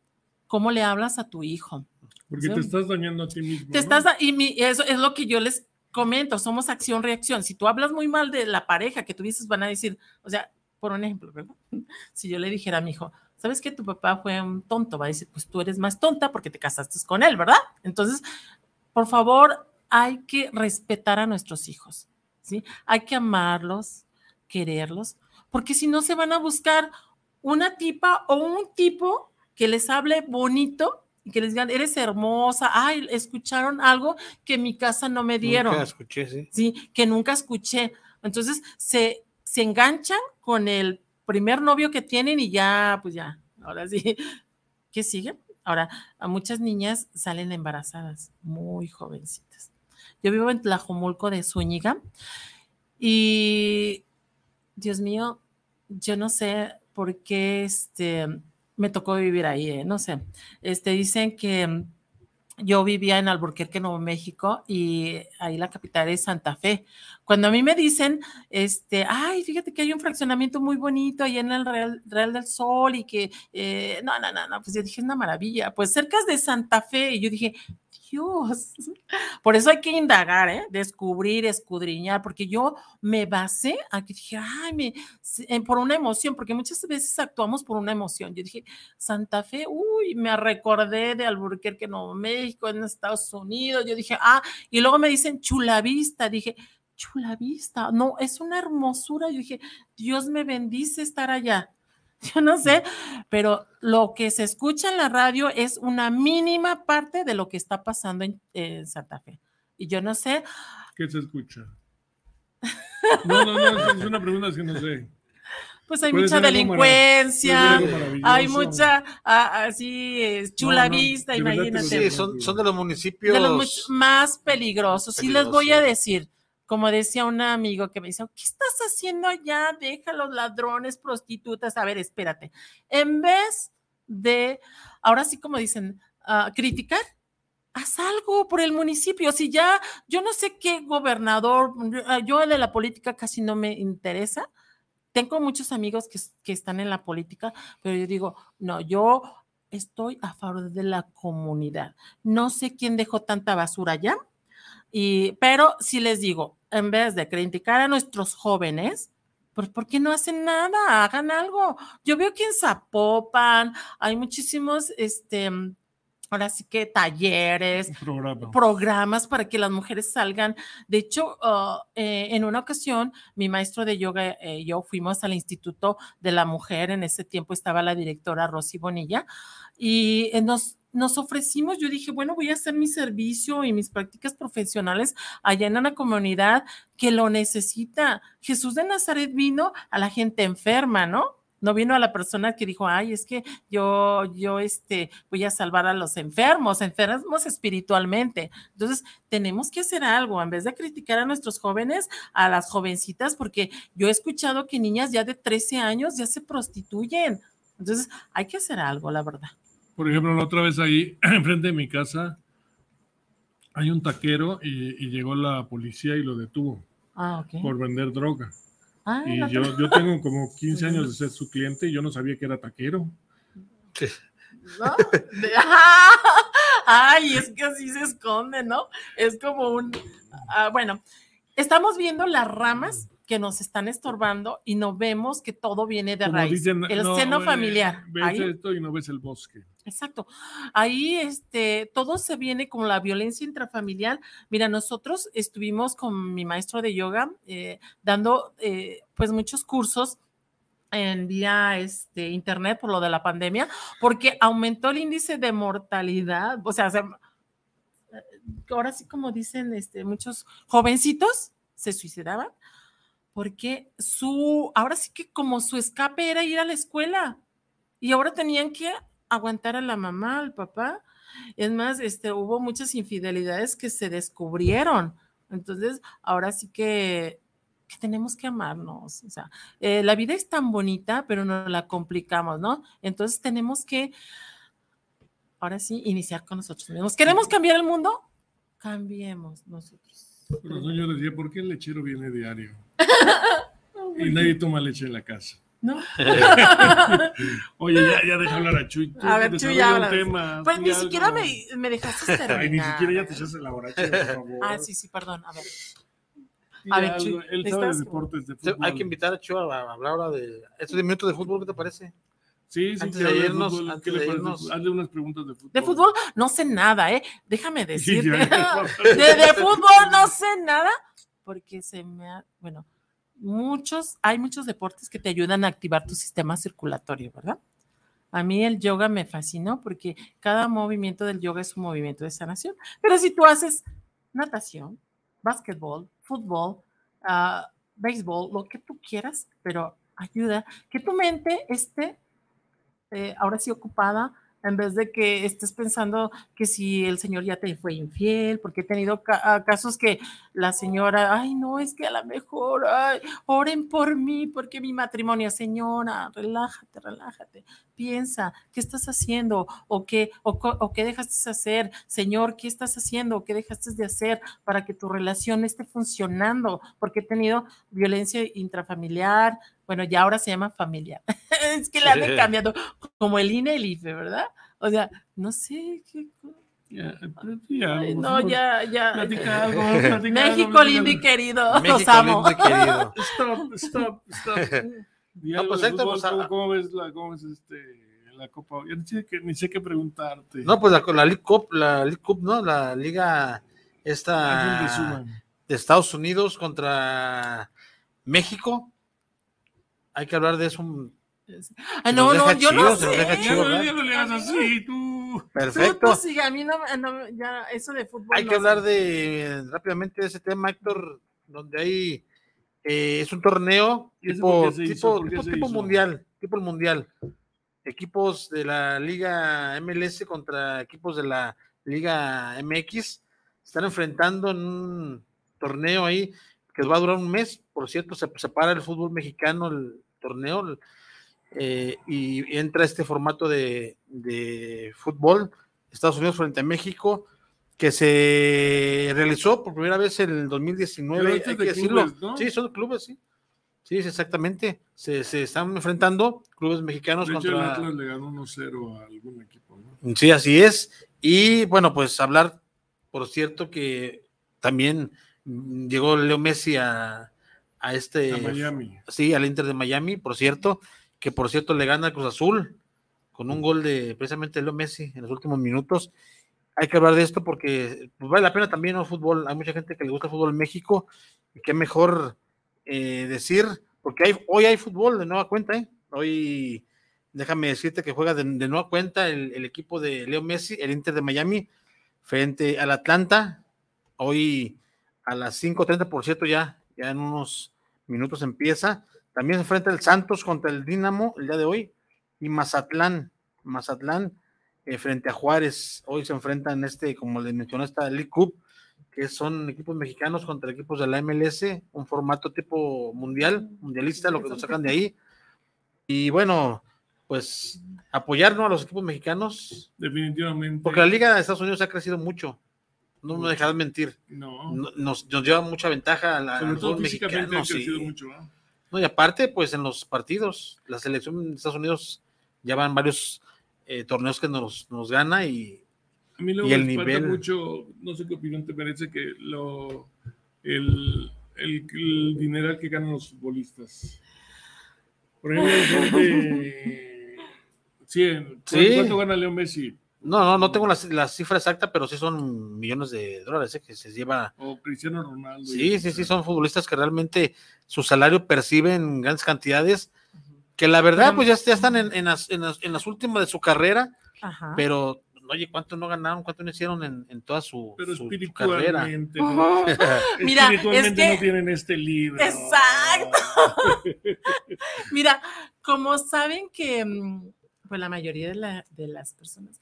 cómo le hablas a tu hijo. Porque Sí. te estás dañando a ti mismo. Te ¿no? estás, y mi- eso es lo que yo les comento, somos acción-reacción. Si tú hablas muy mal de la pareja que tuviste, van a decir, o sea, por un ejemplo, ¿verdad? Si yo le dijera a mi hijo, ¿sabes que tu papá fue un tonto? Va a decir, pues tú eres más tonta porque te casaste con él, ¿verdad? Entonces, por favor, hay que respetar a nuestros hijos, ¿sí? Hay que amarlos, quererlos, porque si no se van a buscar una tipa o un tipo que les hable bonito y que les digan, eres hermosa, ay, escucharon algo que en mi casa no me dieron. Nunca escuché, sí. Sí, que nunca escuché. Entonces se, se enganchan con el primer novio que tienen y ya, pues ya, ahora sí, ¿qué sigue? Ahora, a muchas niñas salen embarazadas, muy jovencitas. Yo vivo en Tlajomulco de Zúñiga y, Dios mío, yo no sé por qué este, me tocó vivir ahí, ¿eh? no sé. Este, dicen que yo vivía en Alburquerque, Nuevo México, y ahí la capital es Santa Fe. Cuando a mí me dicen, este, ay, fíjate que hay un fraccionamiento muy bonito ahí en el Real, Real del Sol y que, eh, no, no, no, no, pues yo dije, es una maravilla. Pues cerca de Santa Fe, y yo dije, Dios, por eso hay que indagar, ¿eh? descubrir, escudriñar, porque yo me basé a que dije, ay, me, por una emoción, porque muchas veces actuamos por una emoción. Yo dije, Santa Fe, uy, me recordé de Albuquerque, Nuevo México, en Estados Unidos. Yo dije, ah, y luego me dicen Chulavista. Dije, Chulavista, no, es una hermosura. Yo dije, Dios me bendice estar allá. Yo no sé, pero lo que se escucha en la radio es una mínima parte de lo que está pasando en, en Santa Fe. Y yo no sé, ¿Qué se escucha? No, no, no, es una pregunta que no sé. pues hay mucha delincuencia, hay mucha, ah, así, es, chula No, no, vista, imagínate. Sí, son, son de los municipios. de los más peligrosos. Sí les voy a Peligrosos. decir, como decía un amigo que me dice, ¿qué estás haciendo allá? Deja los ladrones, prostitutas. A ver, espérate. En vez de, ahora sí como dicen, ah, criticar, haz algo por el municipio. Si ya, yo no sé qué gobernador, yo de la política casi no me interesa. Tengo muchos amigos que, que están en la política, pero yo digo, no, yo estoy a favor de la comunidad. No sé quién dejó tanta basura allá, y, pero si les digo, en vez de criticar a nuestros jóvenes, pues ¿por qué no hacen nada? Hagan algo. Yo veo que en Zapopan hay muchísimos, este, ahora sí que talleres, programas para que las mujeres salgan. De hecho, uh, eh, en una ocasión, mi maestro de yoga y yo fuimos al Instituto de la Mujer, en ese tiempo estaba la directora Rosy Bonilla, y eh, nos, nos ofrecimos, yo dije, bueno, voy a hacer mi servicio y mis prácticas profesionales allá en una comunidad que lo necesita. Jesús de Nazaret vino a la gente enferma, ¿no? No vino a la persona que dijo, ay, es que yo, yo, este, voy a salvar a los enfermos, enfermos espiritualmente. Entonces, tenemos que hacer algo, en vez de criticar a nuestros jóvenes, a las jovencitas, porque yo he escuchado que niñas ya de 13 años ya se prostituyen. Entonces, hay que hacer algo, la verdad. Por ejemplo, la otra vez ahí, enfrente de mi casa, hay un taquero y, llegó la policía y lo detuvo ah, por vender droga. Ah, y yo, yo tengo como 15 años de ser su cliente y yo no sabía que era taquero. Ay, es que así se esconde, ¿no? Es como un... Ah, bueno, estamos viendo las ramas que nos están estorbando y no vemos que todo viene de raíz. el seno familiar. Ves esto y no ves el bosque. Exacto. Ahí este, todo se viene con la violencia intrafamiliar. Mira, nosotros estuvimos con mi maestro de yoga eh, dando eh, pues muchos cursos en vía este, internet por lo de la pandemia, porque aumentó el índice de mortalidad, o sea, eh, ahora sí como dicen este, muchos jovencitos se suicidaban, porque su, ahora sí que como su escape era ir a la escuela, y ahora tenían que aguantar a la mamá, al papá. Es más, este, hubo muchas infidelidades que se descubrieron. Entonces, ahora sí que, tenemos que amarnos. O sea, eh, la vida es tan bonita, pero no la complicamos, ¿no? Entonces tenemos que, ahora sí, iniciar con nosotros mismos. ¿Queremos cambiar el mundo? Cambiemos nosotros. Pero yo decía, ¿por qué el lechero viene diario? y nadie toma leche en la casa. ¿no? Oye, ya, ya deja hablar a Chuy. a ver, Chuy, ya habla. Pues ni siquiera me, me, dejaste terminar. Ay, ni siquiera ya te echaste la borracha, por favor. Ah, sí, sí, perdón. A ver. A ver, Chuy. Él sabe de deportes, de fútbol. Hay que invitar a Chuy a hablar ahora de estos 10 minutos de fútbol, ¿qué te parece? Sí, sí, antes de irnos, fútbol, antes de irnos. Hazle unas preguntas de fútbol. De fútbol no sé nada, ¿eh? Déjame decirte. de, de fútbol no sé nada, porque se me ha, bueno, muchos, hay muchos deportes que te ayudan a activar tu sistema circulatorio, ¿verdad? A mí el yoga me fascinó porque cada movimiento del yoga es un movimiento de sanación. Pero si tú haces natación, básquetbol, fútbol, uh, béisbol, lo que tú quieras, pero ayuda que tu mente esté eh, ahora sí ocupada en vez de que estés pensando que si el señor ya te fue infiel, porque he tenido ah, casos que la señora, ay, no, es que a lo mejor, ay, oren por mí, porque mi matrimonio, señora, relájate, relájate, piensa, ¿qué estás haciendo? ¿O qué, o, qué dejaste de hacer? Señor, ¿qué estás haciendo? ¿O qué dejaste de hacer para que tu relación esté funcionando? Porque he tenido violencia intrafamiliar, bueno, ya ahora se llama familiar. es que le han cambiado como el INE, el IFE, ¿verdad? O sea, no sé qué. Ya, no, ya, ya. Platica algo, México lindo y querido. Los amo. Lindo y querido. Stop, stop, stop. no, pues, Héctor, pues, ¿cómo, ¿cómo, ves la, cómo ves este, la Copa? Ya ni sé, qué, ni sé qué preguntarte. No, pues la, la League Cup, la League Cup, ¿no? La liga esta de Estados Unidos contra México hay que hablar de eso. Ah, no, no, yo no sé. Perfecto. sí, a mí no, ya eso de fútbol. Hay que hablar de rápidamente de ese tema, Héctor, donde hay eh, es un torneo tipo, tipo, tipo, mundial, tipo el mundial. Equipos de la Liga MLS contra equipos de la Liga MX están enfrentando en un torneo ahí que va a durar un mes. Por cierto, se separa el fútbol mexicano, el torneo, eh, y entra este formato de, de, fútbol, Estados Unidos frente a México, que se realizó por primera vez en el 2019. Hay que decirlo. Clubes, ¿no? Sí, son clubes, sí. Sí, exactamente. Se, se, están enfrentando clubes mexicanos de hecho, contra. El Atlas le ganó 1-0 a algún equipo. ¿no? Sí, así es. Y bueno, pues hablar, por cierto, que también llegó Leo Messi a, a este. A Miami. Sí, al Inter de Miami, por cierto, que por cierto le gana al Cruz Azul con un gol de precisamente Leo Messi en los últimos minutos. Hay que hablar de esto porque pues, vale la pena también el fútbol. Hay mucha gente que le gusta el fútbol en México y qué mejor eh, decir, porque hay, hoy hay fútbol de nueva cuenta, ¿eh? Hoy, déjame decirte que juega de, de nueva cuenta el, el, equipo de Leo Messi, el Inter de Miami, frente al Atlanta. Hoy a las 5.30, por cierto, ya, ya en unos minutos empieza. También se enfrenta el Santos contra el Dinamo el día de hoy. Y Mazatlán, Mazatlán eh, frente a Juárez. Hoy se enfrentan este, como les mencioné, esta League Cup, que son equipos mexicanos contra equipos de la MLS, un formato tipo mundial, mundialista, lo que nos sacan de ahí. Y bueno, pues apoyarnos a los equipos mexicanos. Definitivamente. Porque la Liga de Estados Unidos ha crecido mucho. No me dejarás mentir. No. Nos, nos, lleva mucha ventaja a la Sobre todo físicamente ha crecido sí. mucho. ¿no? no, y aparte, pues en los partidos, la selección de Estados Unidos ya van varios eh, torneos que nos, nos gana y, a mí luego y el me falta nivel. mucho, no sé qué opinión te parece que lo el, el, el dinero que ganan los futbolistas. Por ejemplo, de 100. Sí. ¿Cuánto gana Leo Messi? No, no, no tengo la, la, cifra exacta, pero sí son millones de dólares ¿eh? que se lleva. O Cristiano Ronaldo. Sí, sí, sí, son futbolistas que realmente su salario perciben grandes cantidades, que la verdad, pues ya, ya están en, en, las, en, las, en, las, últimas de su carrera, Ajá. pero oye, ¿cuánto no ganaron? ¿Cuánto no hicieron en, en toda su, pero su, espiritualmente, su carrera? Uh -huh. Mira, espiritualmente es que... no tienen este libro. Exacto. Mira, como saben que pues la mayoría de, la, de las personas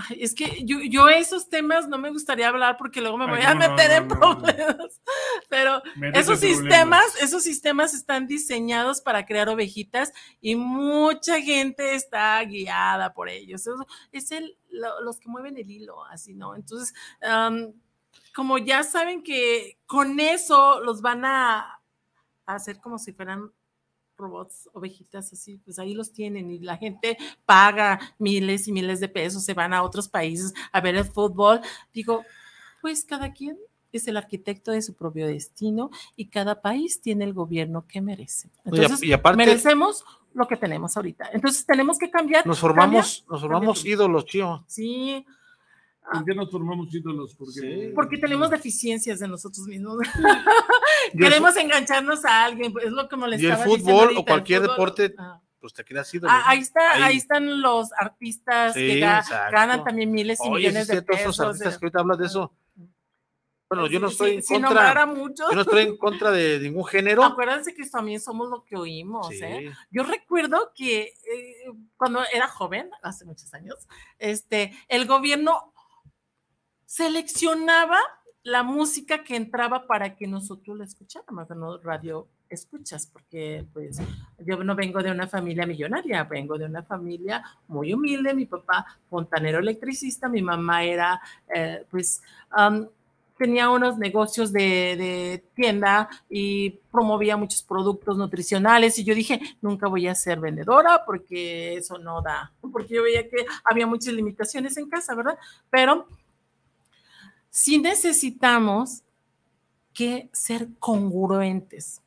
Ay, es que yo, yo, esos temas no me gustaría hablar porque luego me voy Ay, a no, meter no, en no, problemas. Pero esos problemas. sistemas, esos sistemas están diseñados para crear ovejitas y mucha gente está guiada por ellos. Eso es el, lo, los que mueven el hilo, así, ¿no? Entonces, um, como ya saben que con eso los van a hacer como si fueran robots, ovejitas así, pues ahí los tienen y la gente paga miles y miles de pesos, se van a otros países a ver el fútbol. Digo, pues cada quien es el arquitecto de su propio destino y cada país tiene el gobierno que merece. Entonces, y, aparte, merecemos lo que tenemos ahorita. Entonces tenemos que cambiar. Nos formamos, cambiar, nos formamos cambiar. ídolos, tío. Sí. ¿Por qué nos formamos ídolos? Porque, Sí. Porque tenemos deficiencias de nosotros mismos. Queremos engancharnos a alguien, es lo que Y el fútbol o cualquier deporte, Ah. pues te quedas ídolo. Ah, ahí está, ahí. Ahí. están los artistas Sí, que ga- exacto. ganan también miles y Oye, sí millones es de cierto, pesos. esos artistas de- que ahorita hablas de eso. Bueno, yo no Sí, estoy sí, en contra, muchos. yo no estoy en contra de ningún género. Acuérdense que también somos lo que oímos, Sí. ¿eh? Yo recuerdo que eh, cuando era joven, hace muchos años, este, el gobierno seleccionaba la música que entraba para que nosotros la escucháramos, no radio escuchas, porque pues yo no vengo de una familia millonaria, vengo de una familia muy humilde, mi papá fontanero electricista, mi mamá era eh, pues tenía unos negocios de, de, tienda y promovía muchos productos nutricionales. Y yo dije, nunca voy a ser vendedora porque eso no da, porque yo veía que había muchas limitaciones en casa, ¿verdad? Pero sí necesitamos que ser congruentes,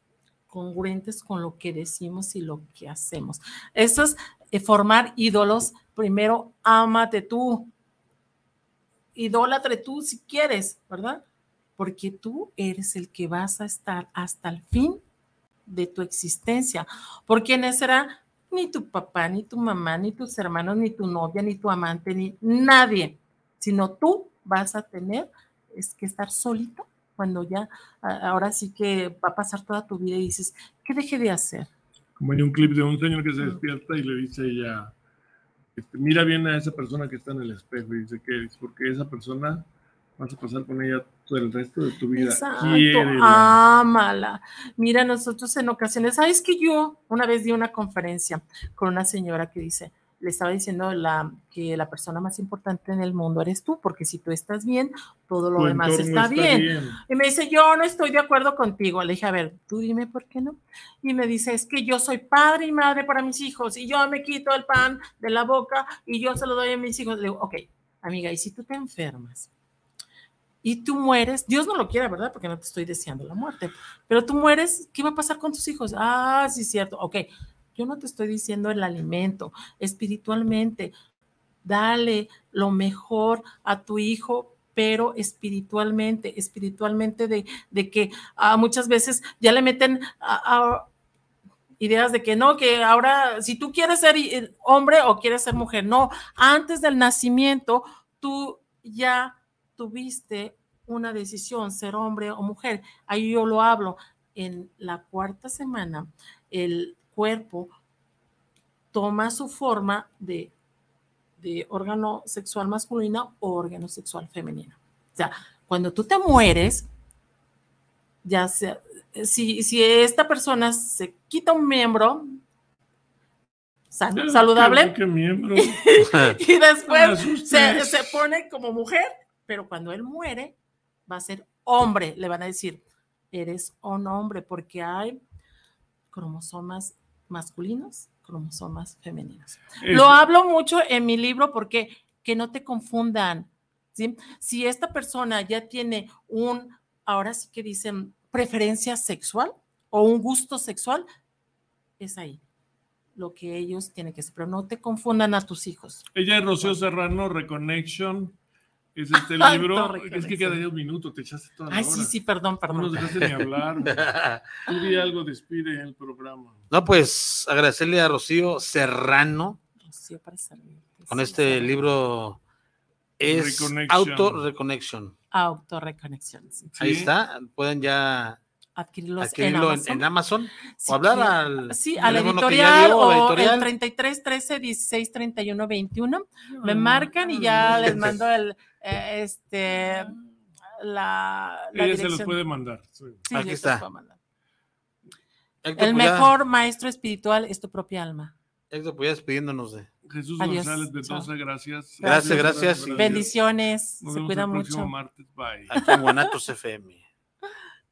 congruentes con lo que decimos y lo que hacemos. Eso es eh, formar ídolos. Primero, ámate tú, idólatre tú si quieres, ¿verdad? Porque tú eres el que vas a estar hasta el fin de tu existencia. ¿Por quién será? Ni tu papá, ni tu mamá, ni tus hermanos, ni tu novia, ni tu amante, ni nadie, sino tú vas a tener es que estar solito cuando ya ahora sí que va a pasar toda tu vida y dices, ¿qué dejé de hacer? Como hay un clip de un señor que se despierta y le dice ella, este, mira bien a esa persona que está en el espejo y dice que es porque esa persona vas a pasar con ella todo el resto de tu vida. Exacto, ámala. Mira, nosotros en ocasiones, ¿sabes que yo una vez di una conferencia con una señora que dice, le estaba diciendo la, que la persona más importante en el mundo eres tú, porque si tú estás bien, todo lo Tu demás entorno está, bien. Y me dice, yo no estoy de acuerdo contigo. Le dije, a ver, tú dime por qué no. Y me dice, es que yo soy padre y madre para mis hijos y yo me quito el pan de la boca y yo se lo doy a mis hijos. Le digo, ok, amiga, ¿y si tú te enfermas? Y tú mueres, Dios no lo quiera, ¿verdad? Porque no te estoy deseando la muerte, pero tú mueres, ¿qué va a pasar con tus hijos? Ah, sí, cierto, ok. Yo no te estoy diciendo el alimento, espiritualmente, dale lo mejor a tu hijo, pero espiritualmente, espiritualmente de, de que ah, muchas veces ya le meten a, a ideas de que no, que ahora si tú quieres ser eh, hombre o quieres ser mujer, no, antes del nacimiento tú ya tuviste una decisión, ser hombre o mujer. Ahí yo lo hablo. En la cuarta semana, el cuerpo toma su forma de, de órgano sexual masculino o órgano sexual femenino. O sea, cuando tú te mueres, ya sea, si, si esta persona se quita un miembro saludable ¿Qué miembro? y Me después se, se pone como mujer, pero cuando él muere va a ser hombre, le van a decir, eres un hombre, porque hay cromosomas masculinos, cromosomas femeninos. Lo hablo mucho en mi libro porque que no te confundan. ¿sí? Si esta persona ya tiene un, ahora sí que dicen, preferencia sexual o un gusto sexual, es ahí lo que ellos tienen que hacer. Pero no te confundan a tus hijos. Ella es Rocío Serrano, Reconnection. Es este libro. es que Reconnection. queda un minuto, te echaste toda la Ay, hora. sí, sí, perdón, No nos perdón. dejaste ni hablar. Tú di algo, despide el programa. No, pues agradecerle a Rocío Serrano Rocío, para servirte. con Sí, este sí. libro. Es Reconnection. Auto Reconnection. Autorreconexión. sí. Ahí está. Pueden ya Adquirirlos adquirirlo en en, en Amazon. Si o hablar al Sí, a la editorial dio, o editorial. el 33 13 16 31 21. Me marcan y ya les mando el eh, este la, la Ella se los dirección. puede mandar. sí. Sí, Aquí está. mandar. Héctor, El mejor maestro espiritual es tu propia alma. Héctor, pues ya despidiéndonos de. Jesús Adiós. González gracias. Gracias, gracias. Bendiciones. Nos Se vemos cuida el mucho. martes. Bye. Aquí en Guanatos FM.